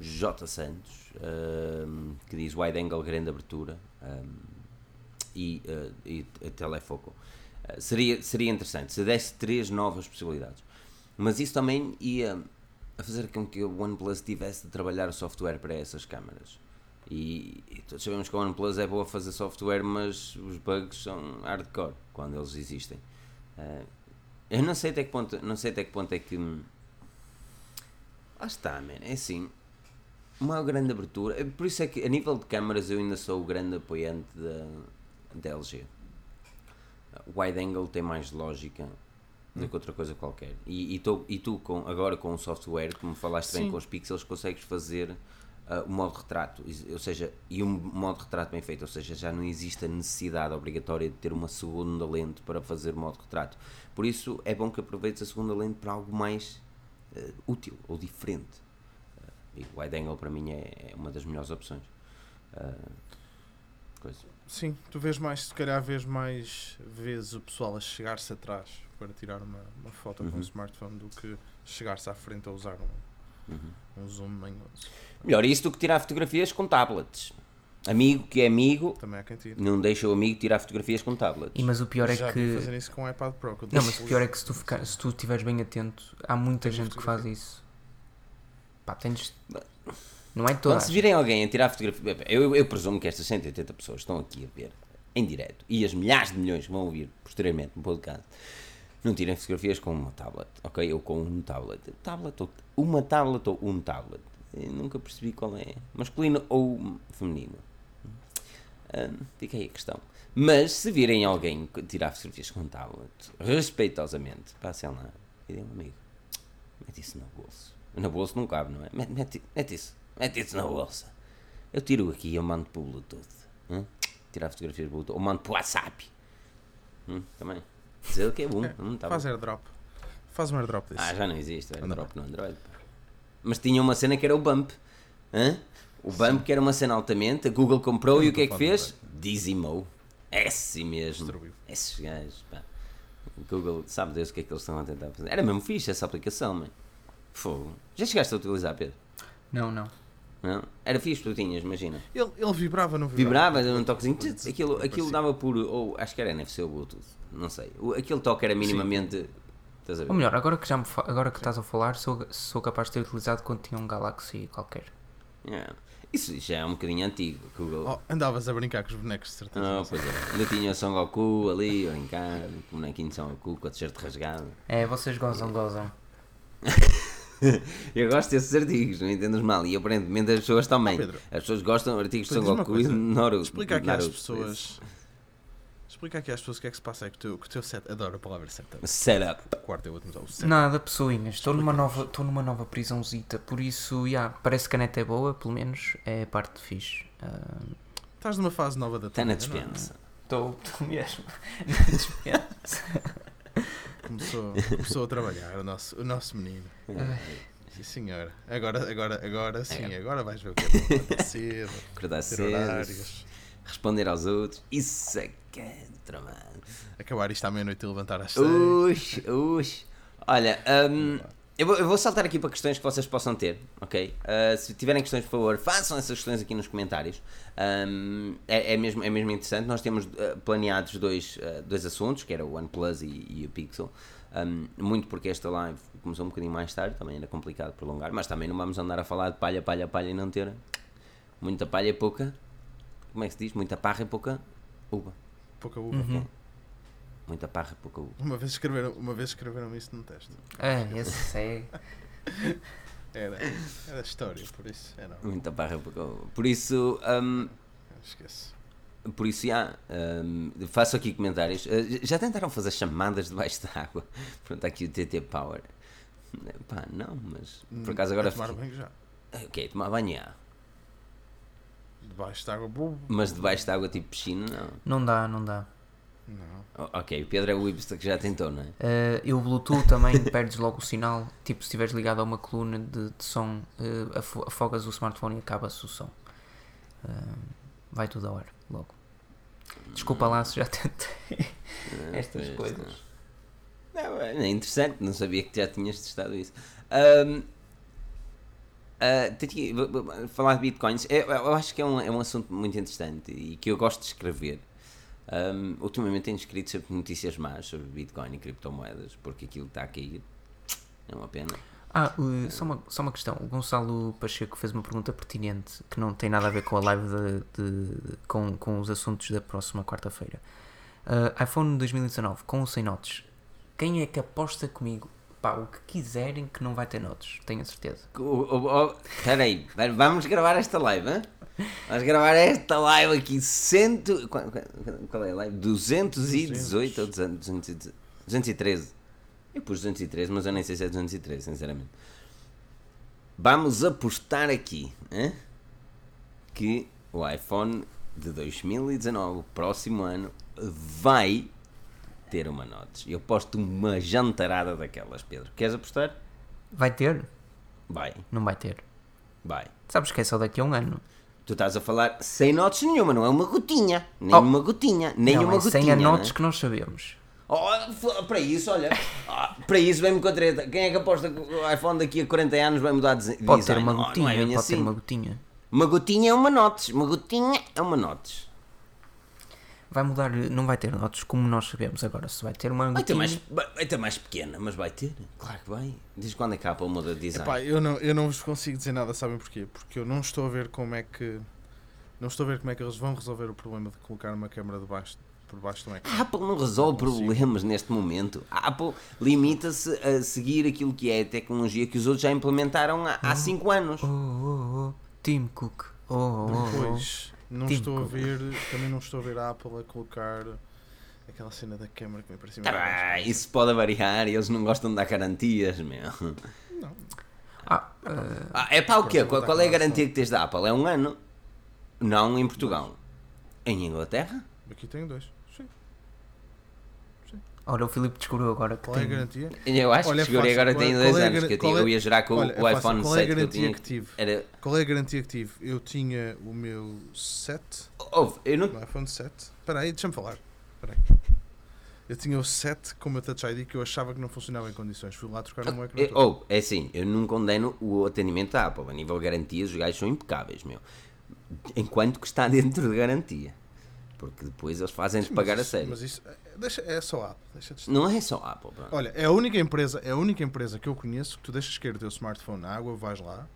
J. Santos, ahm, que diz wide angle, grande abertura ahm, e, ah, e a telefoco. Ah, seria, seria interessante se desse três novas possibilidades, mas isso também ia a fazer com que o OnePlus tivesse de trabalhar o software para essas câmaras. E, e todos sabemos que a OnePlus é boa a fazer software, mas os bugs são hardcore quando eles existem. Ah, eu não sei até que ponto, não sei até que ponto é que. hum, Lá está, man. É assim. Uma grande abertura. Por isso é que a nível de câmaras eu ainda sou o grande apoiante da, da LG. O wide angle tem mais lógica do que outra coisa qualquer. E, e, tô- e tu, com, agora com o software, como falaste bem Sim. com os pixels, consegues fazer ah, o modo retrato. Ou seja, e um modo retrato bem feito. Ou seja, já não existe a necessidade obrigatória de ter uma segunda lente para fazer o modo retrato. Por isso é bom que aproveites a segunda lente para algo mais eh, útil ou diferente. Eh, e o wide angle para mim é, é uma das melhores opções. Coisa. Sim, tu vês mais, se calhar vês mais vezes o pessoal a chegar-se atrás para tirar uma, uma foto com Uhum. um smartphone do que chegar-se à frente a usar um, Uhum. um zoom manhoso. Melhor isso do que tirar fotografias com tablets. Amigo que é amigo, Também há quem tire. não deixa o amigo tirar fotografias com tablets. E, mas o pior é Já vi que... fazer isso com o iPad Pro. que eu Não, mas o pior é que se tu, ficar, se tu estiveres bem atento, há muita gente que faz isso. Pá, tens. Não é toda. Quando se virem alguém a tirar fotografia, eu, eu presumo que estas 180 pessoas estão aqui a ver em direto e as milhares de milhões que vão ouvir posteriormente no podcast não tirem fotografias com uma tablet, ok? Ou com um tablet. Tablet ou uma tablet ou um tablet. Eu nunca percebi qual é. Masculino ou feminino. Hum, fica aí a questão. Mas se virem alguém tirar fotografias com um tablet, respeitosamente, passem lá e dêem um amigo. Mete isso no bolso. No bolso não cabe, não é? Mete, mete, isso. Mete isso na bolsa. Eu tiro aqui e eu mando para o Bluetooth. Hum? Tirar fotografias para o Bluetooth. Ou mando para o WhatsApp. Hum? Também. Dizer que é bom. Hum, tá Faz bom. airdrop. Faz um airdrop desse. Ah, já não existe. Era Android. drop no Android. Mas tinha uma cena que era o Bump. Hã? O Bump que era uma cena altamente. A Google comprou e o que é que fez? Dizimou. É assim mesmo. Destruiu. Esses gajos, pá. Google, sabe Deus o que é que eles estão a tentar fazer. Era mesmo fixe essa aplicação, mãe. Fogo. Já chegaste a utilizar, Pedro? Não, não. Não? Era fixe, tu tinhas, imagina. Ele, ele vibrava, não vibrava? Vibrava, era um toquezinho. tch, Aquilo, aquilo dava por. Ou acho que era NFC ou Bluetooth. Não sei. O- Aquele toque era minimamente. Estás a ver? Ou melhor, agora que, já me fa- agora que estás a falar, sou, sou capaz de ter utilizado quando tinha um Galaxy qualquer. Yeah. Isso já é um bocadinho antigo. Google. Oh, andavas a brincar com os bonecos, de certeza. Não, pois é. Ainda tinha o Son Goku ali a brincar, o bonequinho de Son Goku com a t-shirt rasgado. É, vocês gozam, gozam. Eu gosto desses artigos, não entendas mal. E aparentemente as pessoas também. Oh, Pedro. As pessoas gostam de artigos de uma Goku e. Naruto. Explica aqui às pessoas. Explica aqui às pessoas o que é que se passa aí o teu, com o teu set. Adoro a palavra setup. Setup. Quarto é o último. O setup. Nada, pessoinhas. Estou numa nova, estou numa nova prisãozita, por isso, já, parece que a net é boa, pelo menos é a parte fixe. Ah, Estás numa fase nova da tua Está na é? dispensa. Estou, mesmo. Na dispensa. Começou, começou a trabalhar o nosso, o nosso menino. Sim, senhora. Agora, agora, agora sim, agora vais ver o que é bom. Acordar cedo, Acordar cedo, horários. responder aos outros. Isso é tramado. Acabar isto à meia-noite e levantar às seis. Ux, ux. Olha, hum, eu, vou, eu vou saltar aqui para questões que vocês possam ter, ok? Uh, se tiverem questões, por favor, façam essas questões aqui nos comentários. Hum, é, é mesmo, é mesmo interessante. Nós temos uh, planeados dois, uh, dois assuntos, que era o OnePlus e, e o Pixel. Hum, muito porque esta live começou um bocadinho mais tarde, também era complicado prolongar, mas também não vamos andar a falar de palha, palha, palha e não ter muita palha e pouca. Como é que se diz? Muita parra e pouca uva. Pouca uva. Uhum. Muita parra e pouca uva. Uma vez escreveram, uma vez escreveram isso num teste. É, esse é. Era, era história, por isso é não. Muita parra e pouca uva. Por isso, hum, Esquece. Por isso, já, hum, faço aqui comentários. Uh, já tentaram fazer chamadas debaixo da água? Pronto, está aqui o TT Power. Pá, não, mas por acaso agora. A tomar fiquei- banho já. Ok, tomar banho, já. Debaixo de água. bu- mas debaixo da água tipo piscina, não. Não dá, não dá. Não. O- ok, o Pedro é o hipster que já tentou, não é? Uh, e o Bluetooth também perdes logo o sinal. Tipo, se estiveres ligado a uma coluna de, de som, uh, afo- afogas o smartphone e acaba-se o som. Uh, vai tudo ao ar, logo. Desculpa lá se já tentei Ah, estas coisas. Não, é interessante, não sabia que já tinhas testado isso. Ahm, vou falar de bitcoins, eu, eu acho que é um, é um assunto muito interessante e que eu gosto de escrever. Ahm, ultimamente tenho escrito sempre notícias más sobre bitcoin e criptomoedas, porque aquilo está a cair. É uma pena. Ah, uh, só, uma, só uma questão. O Gonçalo Pacheco fez uma pergunta pertinente que não tem nada a ver com a live de, de- com, com os assuntos da próxima quarta-feira. Uh, iPhone 2019 com ou sem notes. Quem é que aposta comigo? Pá, o que quiserem que não vai ter notes, tenho a certeza. Espera aí, vamos gravar esta live, hein? Vamos gravar esta live aqui, cento, qual- qual é a live? 218 ou 200, 213? Eu pus 213, mas eu nem sei se é 213, sinceramente. Vamos apostar aqui, hein? que o iPhone de 2019, o próximo ano, vai ter uma notes. Eu posto uma jantarada daquelas, Pedro. Queres apostar? Vai ter? Vai, Não vai ter. vai. Sabes que é só daqui a um ano. Tu estás a falar sem notes nenhuma, não é uma gotinha. Nem Oh. uma gotinha. Nem não, uma é gotinha. sem a notes que nós sabemos. Oh, para isso, olha. ah, para isso vem-me com a treta. Quem é que aposta que o iPhone daqui a 40 anos vai mudar de design? Pode ter uma Oh, é gotinha, bem pode assim. ter uma gotinha. Uma gotinha é uma notes. Uma gotinha é uma notes. Vai mudar, não vai ter notes como nós sabemos agora. Se vai ter uma Vai ter, mais, vai ter mais pequena, mas vai ter. Claro que vai. Diz quando é que a Apple muda de design. Epá, eu não, eu não vos consigo dizer nada, sabem porquê? Porque eu não estou a ver como é que. Não estou a ver como é que eles vão resolver o problema de colocar uma câmara debaixo, por baixo de um ecrã. A Apple não resolve Não problemas neste momento. A Apple limita-se a seguir aquilo que é a tecnologia que os outros já implementaram há 5 anos. Oh, oh, oh. Tim Cook. Oh, oh, oh. Depois, não Tipo- estou a ver, também não estou a ver a Apple a colocar aquela cena da câmara que me parecia Tá bem, isso pode variar e eles não gostam de dar garantias, meu. Não, Ah, eh, Ah, é para o quê? Qual, qual é a garantia que tens da Apple? É um ano? Não em Portugal. Em Inglaterra? Aqui tenho dois. Ora, o Filipe descobriu agora que Qual é a tem. garantia? Eu acho Olha, é que fácil. agora Qual é- tenho qual dois é anos. Que eu, é- eu ia gerar com o- Olha, é o fácil. iPhone Qual é a 7 que eu garantia tinha. que tive? Era. Qual é a garantia que tive? Eu tinha o meu 7, Ouve, eu não. o iPhone 7. Espera aí, deixa-me falar. Espera aí. Eu tinha o 7 com o meu Touch ID que eu achava que não funcionava em condições. Fui lá trocar um ecrã É, todo. ou, é assim, eu não condeno o atendimento da Apple. A nível de garantias, os gajos são impecáveis, meu. Enquanto que está dentro de garantia. Porque depois eles fazem-te pagar a sério. Mas isso é, deixa, é só a Apple. Deixa de. Não é só a Apple, pronto. Olha, é a única empresa, é a única empresa que eu conheço que tu deixas cair o teu smartphone na água, vais lá,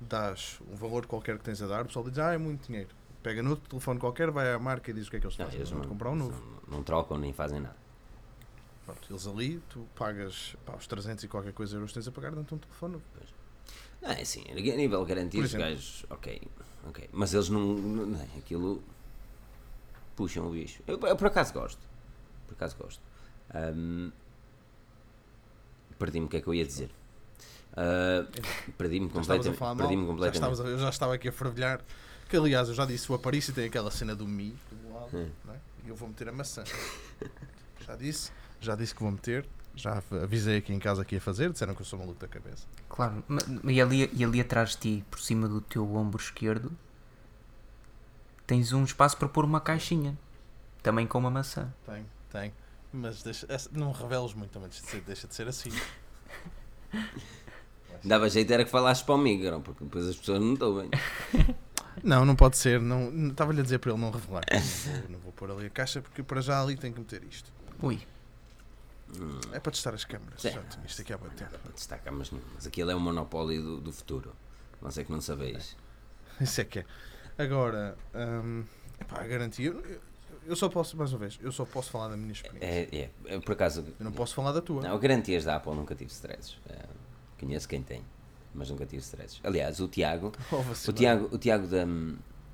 dás um valor qualquer que tens a dar, o pessoal diz, ah, é muito dinheiro. Pega no outro telefone qualquer, vai à marca e diz o que é que eles Não, fazem. eles não, comprar um novo. não, não trocam nem fazem nada. Pronto, eles ali, tu pagas pá, os 300 e qualquer coisa euros que tens a pagar, dão-te um telefone novo. Não, é assim, a nível Por os gajos, ok, ok. Mas eles não, não, não, aquilo puxam o bicho. Eu, eu por acaso gosto. Por acaso gosto. Ahm, Perdi-me o que é que eu ia dizer. Ah, Perdi-me Já completamente. falar mal, Perdi-me já completamente. estavas a- eu já estava aqui a fervilhar. Que aliás, eu já disse, o Aparício tem aquela cena do Mi, do lado, Hum. não é? e eu vou meter a maçã. já disse, já disse que vou meter, já avisei aqui em casa que ia fazer, disseram que eu sou maluco da cabeça. Claro, e ali, e ali atrás de ti, por cima do teu ombro esquerdo, tens um espaço para pôr uma caixinha. Também com uma maçã. Tem, tem. Mas deixa, não reveles muito também, deixa de ser, deixa de ser assim. Dava jeito era que falasses para o micro, porque depois as pessoas não estão bem. Não, não pode ser. Não, não- Estava-lhe a dizer para ele não revelar. Não vou, não vou pôr ali a caixa porque para já ali tem que meter isto. Ui, É para testar as câmaras. Já tinha isto aqui há muito tempo. Para destacar, mas, não- mas aquilo é um monopólio do, do futuro. Não sei que não sabeis. Isso é que é. Agora, hum, epá, a garantia. Eu, eu- só posso, mais uma vez, eu só posso falar da minha experiência. É, é, é, por acaso, Eu não posso falar da tua. Não, garantias da Apple nunca tive stresses. Eh, conheço quem tem, mas nunca tive stresses. Aliás, o Tiago, Oh, o. Tiago, o Tiago da,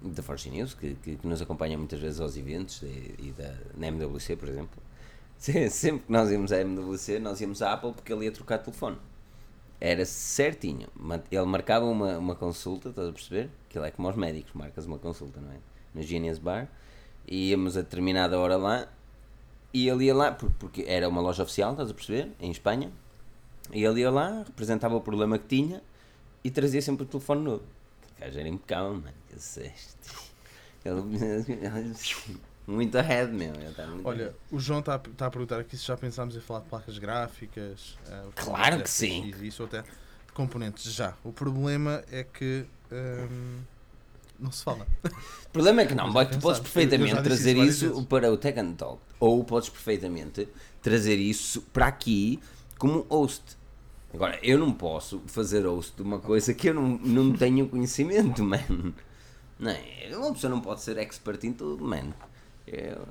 da Forge News, que, que, que nos acompanha muitas vezes aos eventos e, e da, na MWC, por exemplo, se- sempre que nós íamos à MWC, nós íamos à Apple porque ele ia trocar telefone. Era certinho. Ele marcava uma, uma consulta, estás a perceber? Que ele é como aos médicos, marcas uma consulta, não é? No Genius Bar. E íamos a determinada hora lá e ele ia lá, por- porque era uma loja oficial, estás a perceber? Em Espanha. E ele ia lá, representava o problema que tinha e trazia sempre o telefone novo. O gajo era impecável, mano. Sexto. Ele, muito ahead, meu. Ele tá muito Olha, ahead. o João está a, tá a perguntar aqui se já pensámos em falar de placas gráficas. os Claro que sim. Isso até de componentes, já. O problema é que hum, não se fala. O problema é que não, vai- tu podes perfeitamente trazer isso isso para o Tech and Talk. Ou podes perfeitamente trazer isso para aqui como host. Agora, eu não posso fazer host de uma coisa que eu não, não tenho conhecimento, mano. Não é? Uma pessoa não pode ser expert em tudo, mano. Eu-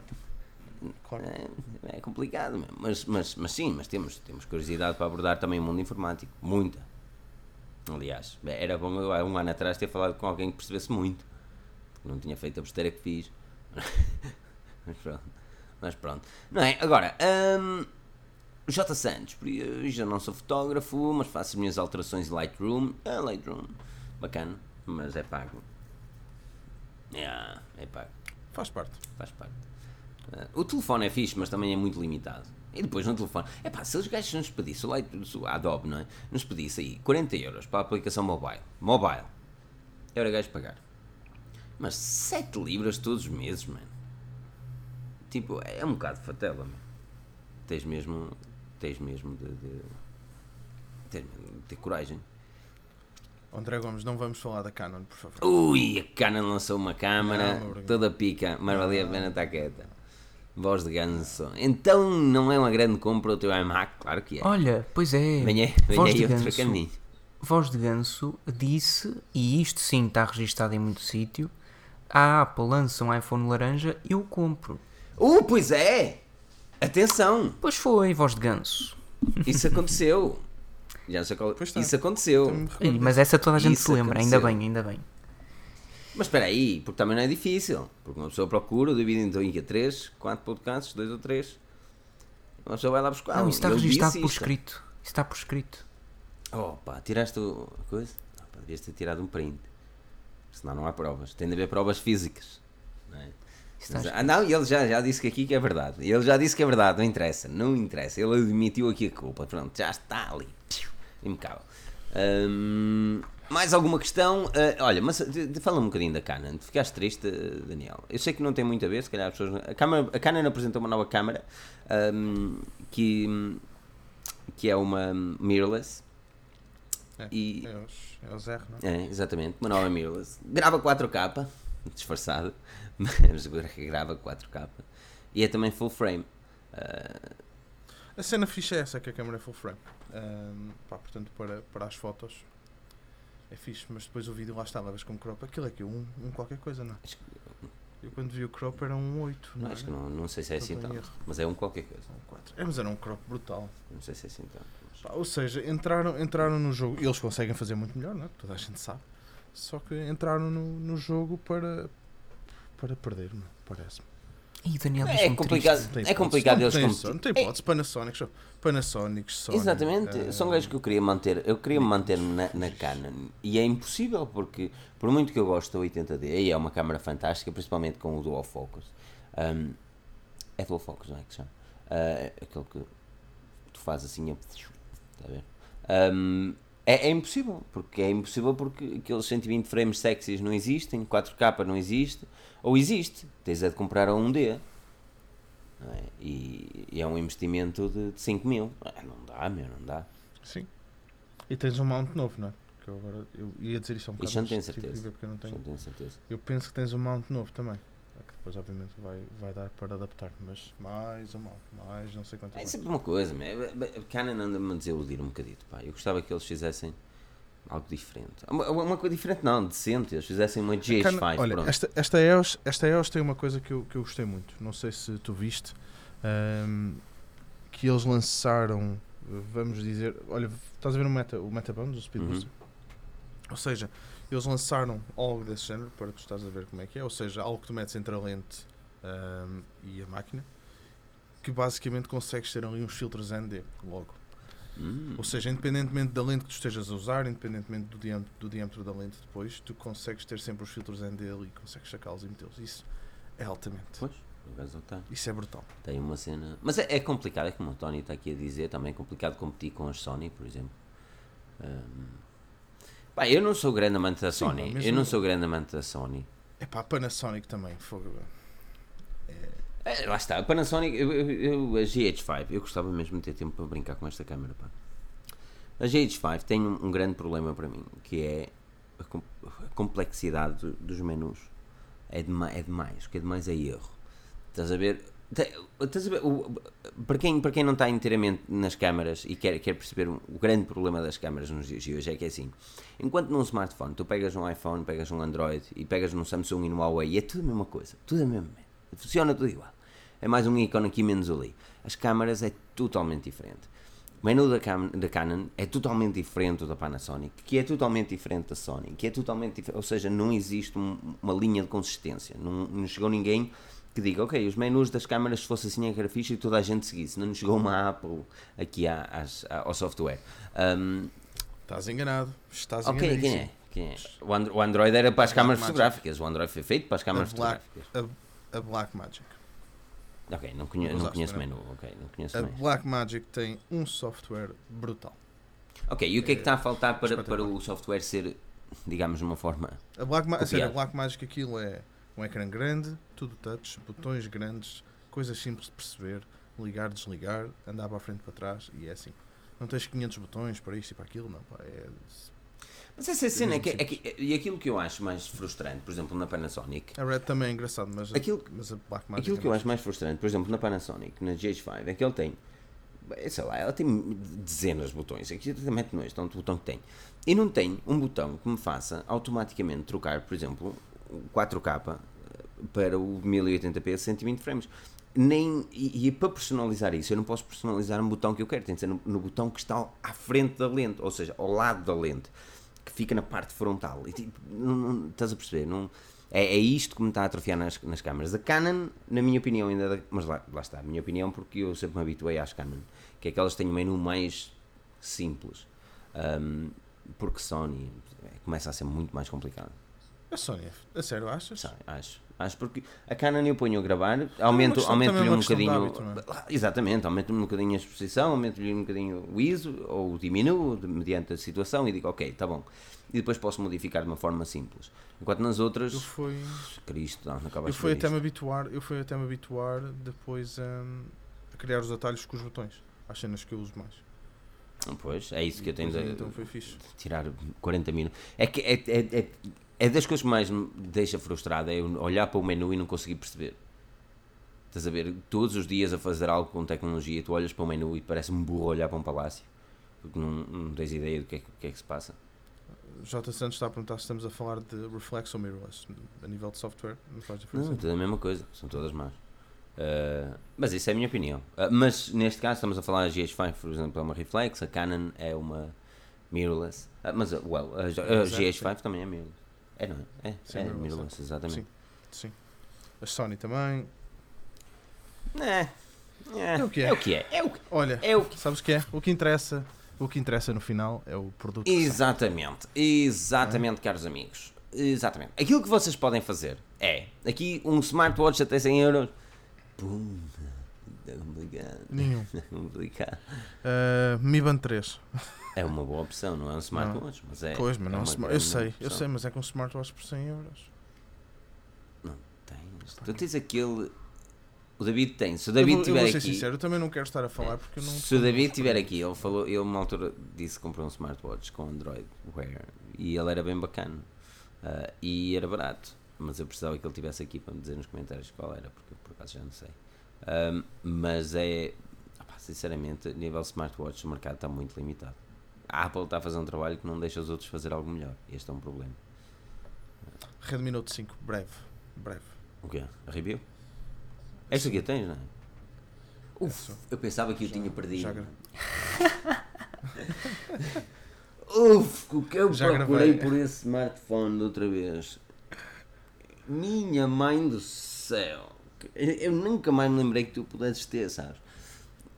é, é complicado. Mas, mas, mas sim, mas temos, temos curiosidade para abordar também o mundo informático. Muita. Aliás, era bom eu há um ano atrás ter falado com alguém que percebesse muito. Porque não tinha feito a besteira que fiz. mas pronto. Mas pronto. Não é? Agora, hum, J. Santos, eu já não sou fotógrafo, mas faço as minhas alterações em Lightroom. Ah, Lightroom, bacana, mas é pago. Yeah, é pago Faz parte. faz parte. Ah, o telefone é fixe, mas também é muito limitado. E depois no telefone, é pá, se os gajos nos pedissem, o Adobe, não é? Nos pedisse aí 40 euros para a aplicação mobile, mobile, era gajo pagar. Mas 7 libras todos os meses, mano. Tipo, é um bocado de fatela, mano. Tens mesmo, tens mesmo de, de, tens mesmo de ter coragem. André Gomes, não vamos falar da Canon, por favor. Ui, a Canon lançou uma câmara, Não, toda pica, mas valia a pena estar quieta. Voz de ganso. Então não é uma grande compra o teu iMac? Claro que é. olha, pois é. Venha, Voz venha de aí outro ganso. caminho. Voz de Ganso disse, e isto sim está registado em muito sítio, a Apple lança um iPhone laranja, eu compro. Uh, pois é! Atenção! Pois foi, Voz de Ganso. Isso aconteceu. Já não sei qual... Isso aconteceu. Mas essa toda a gente Isso se lembra, ainda aconteceu. bem, ainda bem. Mas espera aí, porque também não é difícil. Porque uma pessoa procura, divide então em 3, 4 podcasts, 2 ou 3. Uma pessoa vai lá buscar. Não, isso está E registado por escrito. Isso está por escrito. Oh pá, tiraste o... a coisa? Não, pá, devias ter tirado um print. senão não há provas. Tem de haver provas físicas. Não é? Mas, ah, não, ele já, já disse que aqui que é verdade. Ele já disse que é verdade, não interessa, não interessa. Ele admitiu aqui a culpa. Pronto, já está ali. Impecável. Hum, mais alguma questão? Ah, olha, mas de- fala um bocadinho da Canon. Ficaste triste, ah, Daniel? Eu sei que não tem muito a ver, se calhar as pessoas. A, câmara, a Canon apresentou uma nova câmara hum, que, que é uma mirrorless. É, E, É os, é os R, não é? é, exatamente, uma nova mirrorless. Grava 4K, disfarçado, mas grava 4K. E é também full frame. Ah, A cena fixe é essa, que a câmera é full frame. Ahm, pá, portanto, para, para as fotos é fixe, mas depois o vídeo lá está, levas como crop. Aquilo é que um, um qualquer coisa, não é? Eu quando vi o crop era um 8, não, não, é? acho que não, não sei se é assim tanto, mas é um qualquer coisa. Um 4. É, mas era um crop brutal. Não sei se é assim tanto. mas- ou seja, entraram, entraram no jogo. Eles conseguem fazer muito melhor, não é? Toda a gente sabe. Só que entraram no, no jogo para, para perder, é? parece-me. E o Daniel É complicado. Não tem É complicado não eles tem, competir. só- Não tem hipótese. Panasonic, só- Panasonic, Sony. Exatamente, eh, são gajos que eu queria manter. Eu queria me manter na, na Canon e é impossível porque, por muito que eu gosto da 80D, e é uma câmera fantástica, principalmente com o Dual Focus. Um, é Dual Focus, não é que se chama? É aquele que tu fazes assim, é- está a ver? Um, é, é impossível, porque é impossível porque aqueles 120 frames sexys não existem, 4K não existe, ou existe, tens é de comprar a 1D. não é? E, e é um investimento de, de 5 mil. Ah, Não dá, meu, não dá. Sim. E tens um mount novo, não é? Que eu agora eu ia dizer isso há um bocado. Isso não tenho certeza. ver porque eu, não tenho. Não tenho certeza. eu penso que tens um mount novo também. É depois, obviamente, vai, vai dar para adaptar. Mas mais um mount, mais não sei quanto. É mais. sempre uma coisa, meu. a Canon anda-me a desiludir um bocadito, pá. Eu gostava que eles fizessem algo diferente. Uma, uma coisa diferente não, decente. Eles fizessem uma GH5, Cana- Olha, pronto. esta, esta, EOS, esta EOS tem uma coisa que eu, que eu gostei muito. Não sei se tu viste. ahm, que eles lançaram, vamos dizer, olha, estás a ver o, meta, o Metabones, o Speed Uhum. Booster? Ou seja, eles lançaram algo desse género para tu estás a ver como é que é, ou seja, algo que tu metes entre a lente ahm, e a máquina, que basicamente consegues ter ali uns filtros ND logo. Hum. Ou seja, independentemente da lente que tu estejas a usar, independentemente do diâmetro, do diâmetro da lente depois, tu consegues ter sempre os filtros ND ali e consegues sacá-los e metê-los. Isso é altamente. Pois. Isso é brutal. Tem uma cena. Mas é, é complicado, é como o Tony está aqui a dizer, também é complicado competir com as Sony, por exemplo. Hum. Pá, eu não sou grande amante da Sim, Sony. Eu não sou grande amante da Sony. É pá, a Panasonic também. Fogo. É, lá está, a Panasonic, eu, eu- eu- a GH5, eu gostava mesmo de ter tempo para brincar com esta câmera. Pá. A GH5 tem um, um grande problema para mim, que é a, com- a complexidade do- dos menus. É, dema, é demais, o que é demais é erro. Estás a ver? Para, quem, para quem não está inteiramente nas câmaras e quer, quer perceber o grande problema das câmaras nos dias de hoje é que é assim, enquanto num smartphone tu pegas um iPhone, pegas um Android e pegas num Samsung e no Huawei, é tudo a mesma coisa, tudo a mesma. Funciona tudo igual. É mais um ícone aqui menos ali. As câmaras é totalmente diferente. O menu da, Cam- da Canon é totalmente diferente do da Panasonic, que é totalmente diferente da Sony, que é totalmente diferente, ou seja, não existe um- uma linha de consistência. Não, não chegou ninguém que diga, ok, os menus das câmaras se fosse assim é que era fixe e toda a gente seguisse. Não nos chegou uma Apple aqui à- às- ao software. Um, Estás enganado. Estás ok, quem enganadíssimo. é? Quem é? O, Andro- o Android era para as câmaras fotográficas. O Android foi feito para as câmaras fotográficas. A Black Magic. Ok, não, conhe- não conheço é? menu. Ok, não conheço A mais. Black Magic tem um software brutal. Ok, e o que é que está a faltar para, para o software ser, digamos, de uma forma. A Black, Ma a sério, a Copiado. Black aquilo é um ecrã grande, tudo touch, botões grandes, coisas simples de perceber, ligar, desligar, andar para a frente para trás e é assim. Não tens 500 botões para isto e para aquilo, não. Pá, é... Mas essa cena é que, é que- E aquilo que eu acho mais frustrante, por exemplo, na Panasonic. A Red também é engraçado, mas, Aquilo- mas a Black Magic Aquilo é que eu acho mais frustrante, por exemplo, na Panasonic, na GH5, é que ele tem. bem, Sei lá, ela tem dezenas de botões. Aqui também não é tanto botão que tem. E não tem um botão que me faça automaticamente trocar, por exemplo, 4K para o 1080p a 120 frames. Nem, e, e para personalizar isso, eu não posso personalizar um botão que eu quero, tem de ser no, no botão que está à frente da lente, ou seja, ao lado da lente, que fica na parte frontal. E, tipo, não, não- estás a perceber? Não, é, é isto que me está a atrofiar nas, nas câmaras. A Canon, na minha opinião, ainda. Mas lá, lá está, a minha opinião, porque eu sempre me habituei às Canon, que é que elas têm um menu mais simples. Ahm, porque Sony é, começa a ser muito mais complicado. A Sony, a sério, achas? Sei, acho. Acho porque a Canon eu ponho a gravar, aumento, questão- aumento-lhe é um bocadinho. hábito, é? Exatamente, aumento-lhe um bocadinho a exposição, aumento-lhe um bocadinho o ISO, ou diminuo, mediante a situação, e digo, ok, está bom. E depois posso modificar de uma forma simples. Enquanto nas outras, Eu fui, Cristo, não, não acaba eu fui até isto. me habituar, eu fui até me habituar depois hum, a criar os atalhos com os botões. Às cenas que eu uso mais. Pois, é isso que eu tenho Depois, de Então foi fixe. tirar 40 minutos. É que é, é, é, é das coisas que mais me deixa frustrado, é olhar para o menu e não conseguir perceber. Estás a ver, todos os dias a fazer algo com tecnologia, tu olhas para o menu e parece um burro olhar para um palácio. Porque não, não tens ideia do que é, que- é que se passa. J. Santos está a perguntar se estamos a falar de reflex ou mirrorless. A nível de software, não faz Não, diferença. é tudo a mesma coisa, são todas más. Ah, mas isso é a minha opinião. Ah, mas neste caso estamos a falar a GH5, por exemplo, é uma reflex, a Canon é uma mirrorless. Ah, mas, well, a, a é, GH5 também é mirrorless. É, não é? É, Sim, é exatamente. Sim. Sim. A Sony também. É, é, É o que é. É o que é. É o que Olha, é. O que... sabes o que é? O que interessa, o que interessa no final é o produto. Exatamente, exatamente, caros amigos. Exatamente. Aquilo que vocês podem fazer é aqui um smartwatch até 100 euros. Pum, é complicado. Nenhum. é complicado. Uh, Mi Band 3. É uma boa opção, não é um smartwatch, mas é. pois, mas é não, uma smart- grande eu sei, eu opção. sei, mas é com um smartwatch por 100 euros. Tens. Tu tens aquele. O David tem. Se o Eu David vou, eu estiver vou ser aqui. sincero, eu também não quero estar a falar porque eu não. Se o David estiver aqui, ele falou, ele uma altura disse que comprou um smartwatch com Android Wear e ele era bem bacana Ah, e era barato, mas eu precisava que ele estivesse aqui para me dizer nos comentários qual era, porque eu por acaso já não sei. Ahm, mas é, opá, sinceramente, a nível smartwatch, o mercado está muito limitado. A Apple está a fazer um trabalho que não deixa os outros fazer algo melhor. Este é um problema. Redmi Note 5, breve. Breve. O quê? A review? Esta aqui tens, não é? Uf, Essa. eu pensava que eu tinha perdido. Já Uf, o que eu Já procurei gravei. por esse smartphone de outra vez. Minha mãe do céu. Eu, eu nunca mais me lembrei que tu pudesses ter, sabes?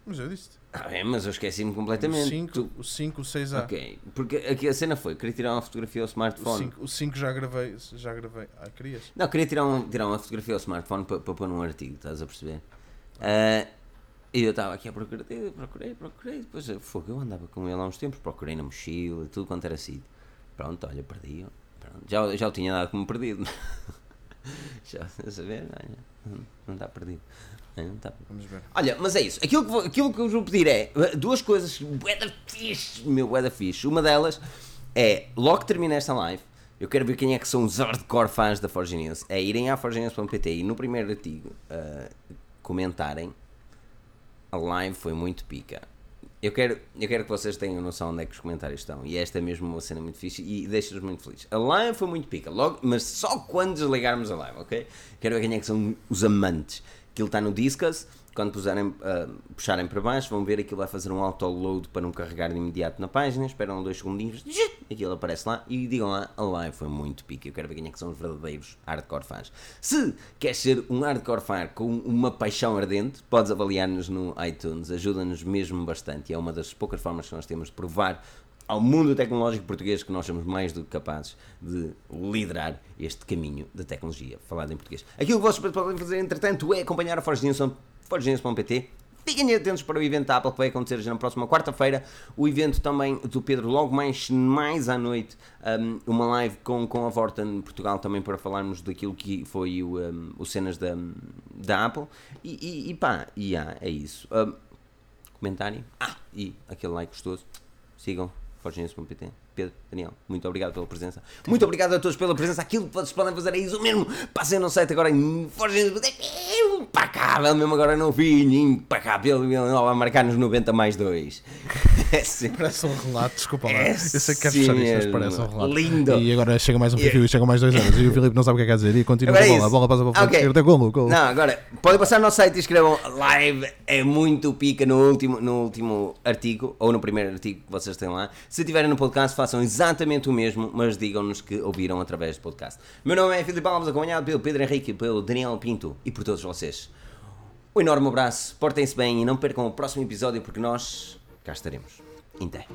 Mas eu disse. Ah, é, mas eu esqueci-me completamente. 5, Tu- o 5, o 6A. Ok, porque aqui a cena foi, queria tirar uma fotografia ao smartphone. 5, o 5 já gravei. Já gravei. Ah, querias? Não, queria tirar, um, tirar uma fotografia ao smartphone para, para pôr num artigo, estás a perceber? Ah, e eu estava aqui a procurar, procurei, procurei, depois fogo, eu andava com ele há uns tempos, procurei na mochila, tudo quanto era sítio. Pronto, olha, perdi-o. Pronto, já, já o tinha dado como perdido. já, a saber, não- não está perdido. Não está Vamos ver. Olha, mas é isso. Aquilo que, vou- aquilo que eu vos vou pedir é uh, duas coisas bué da fixe, meu, bué da fixe. Uma delas é, logo que termina esta live, eu quero ver quem é que são os hardcore fãs da Forge News. É irem à forgenews.pt e no primeiro artigo uh, comentarem a live foi muito pica. Eu quero, eu quero que vocês tenham noção onde é que os comentários estão. E esta é mesmo uma cena muito fixe e deixa-nos muito felizes. A live foi muito pica, logo, mas só quando desligarmos a live, ok? Quero ver quem é que são os amantes. Aquilo está no Discus. Quando puserem, ah, puxarem para baixo, vão ver aquilo vai fazer um auto-load para não carregar de imediato na página. Esperam dois segundinhos, aquilo aparece lá e digam lá: a live foi muito pica. Eu quero ver quem é que são os verdadeiros hardcore fãs. Se queres ser um hardcore fan com uma paixão ardente, podes avaliar-nos no iTunes, ajuda-nos mesmo bastante. E é uma das poucas formas que nós temos de provar ao mundo tecnológico português que nós somos mais do que capazes de liderar este caminho da tecnologia, falado em português. Aquilo que vocês podem fazer, entretanto, é acompanhar a Forge News, forgenews.pt. Fiquem atentos para o evento da Apple que vai acontecer já na próxima quarta-feira. O evento também do Pedro, logo mais, mais à noite, um, uma live com, com a Vorten Portugal também para falarmos daquilo que foi o, um, o cenas da, da Apple. E, e, e pá, e, é isso. Um, comentário. Ah, e aquele like gostoso. Sigam forgenews.pt. Pedro, Daniel, muito obrigado pela presença. Muito obrigado a todos pela presença. Aquilo que vocês podem fazer é isso mesmo. Passem no site agora. É impecável, mesmo agora no fim. Impecável. Ele vai marcar nos 90 mais 2. É sim. Parece um relato, desculpa lá. É eu sei que queres sim fechar isto, mas parece um relato. Lindo. E agora chega mais um fio e chega mais dois anos. E o Filipe não sabe o que é que quer dizer. E continua Agora a é bola. A isso. bola passa para o flanco Ok. esquerdo. É golo, golo. Não, agora, podem passar no nosso site e escrevam live, é muito pica no último, no último artigo, ou no primeiro artigo que vocês têm lá. Se estiverem no podcast, façam façam exatamente o mesmo, mas digam-nos que ouviram através do podcast. Meu nome é Filipe Alves, acompanhado pelo Pedro Henrique, pelo Daniel Pinto e por todos vocês. Um enorme abraço, portem-se bem e não percam o próximo episódio porque nós cá estaremos. Até.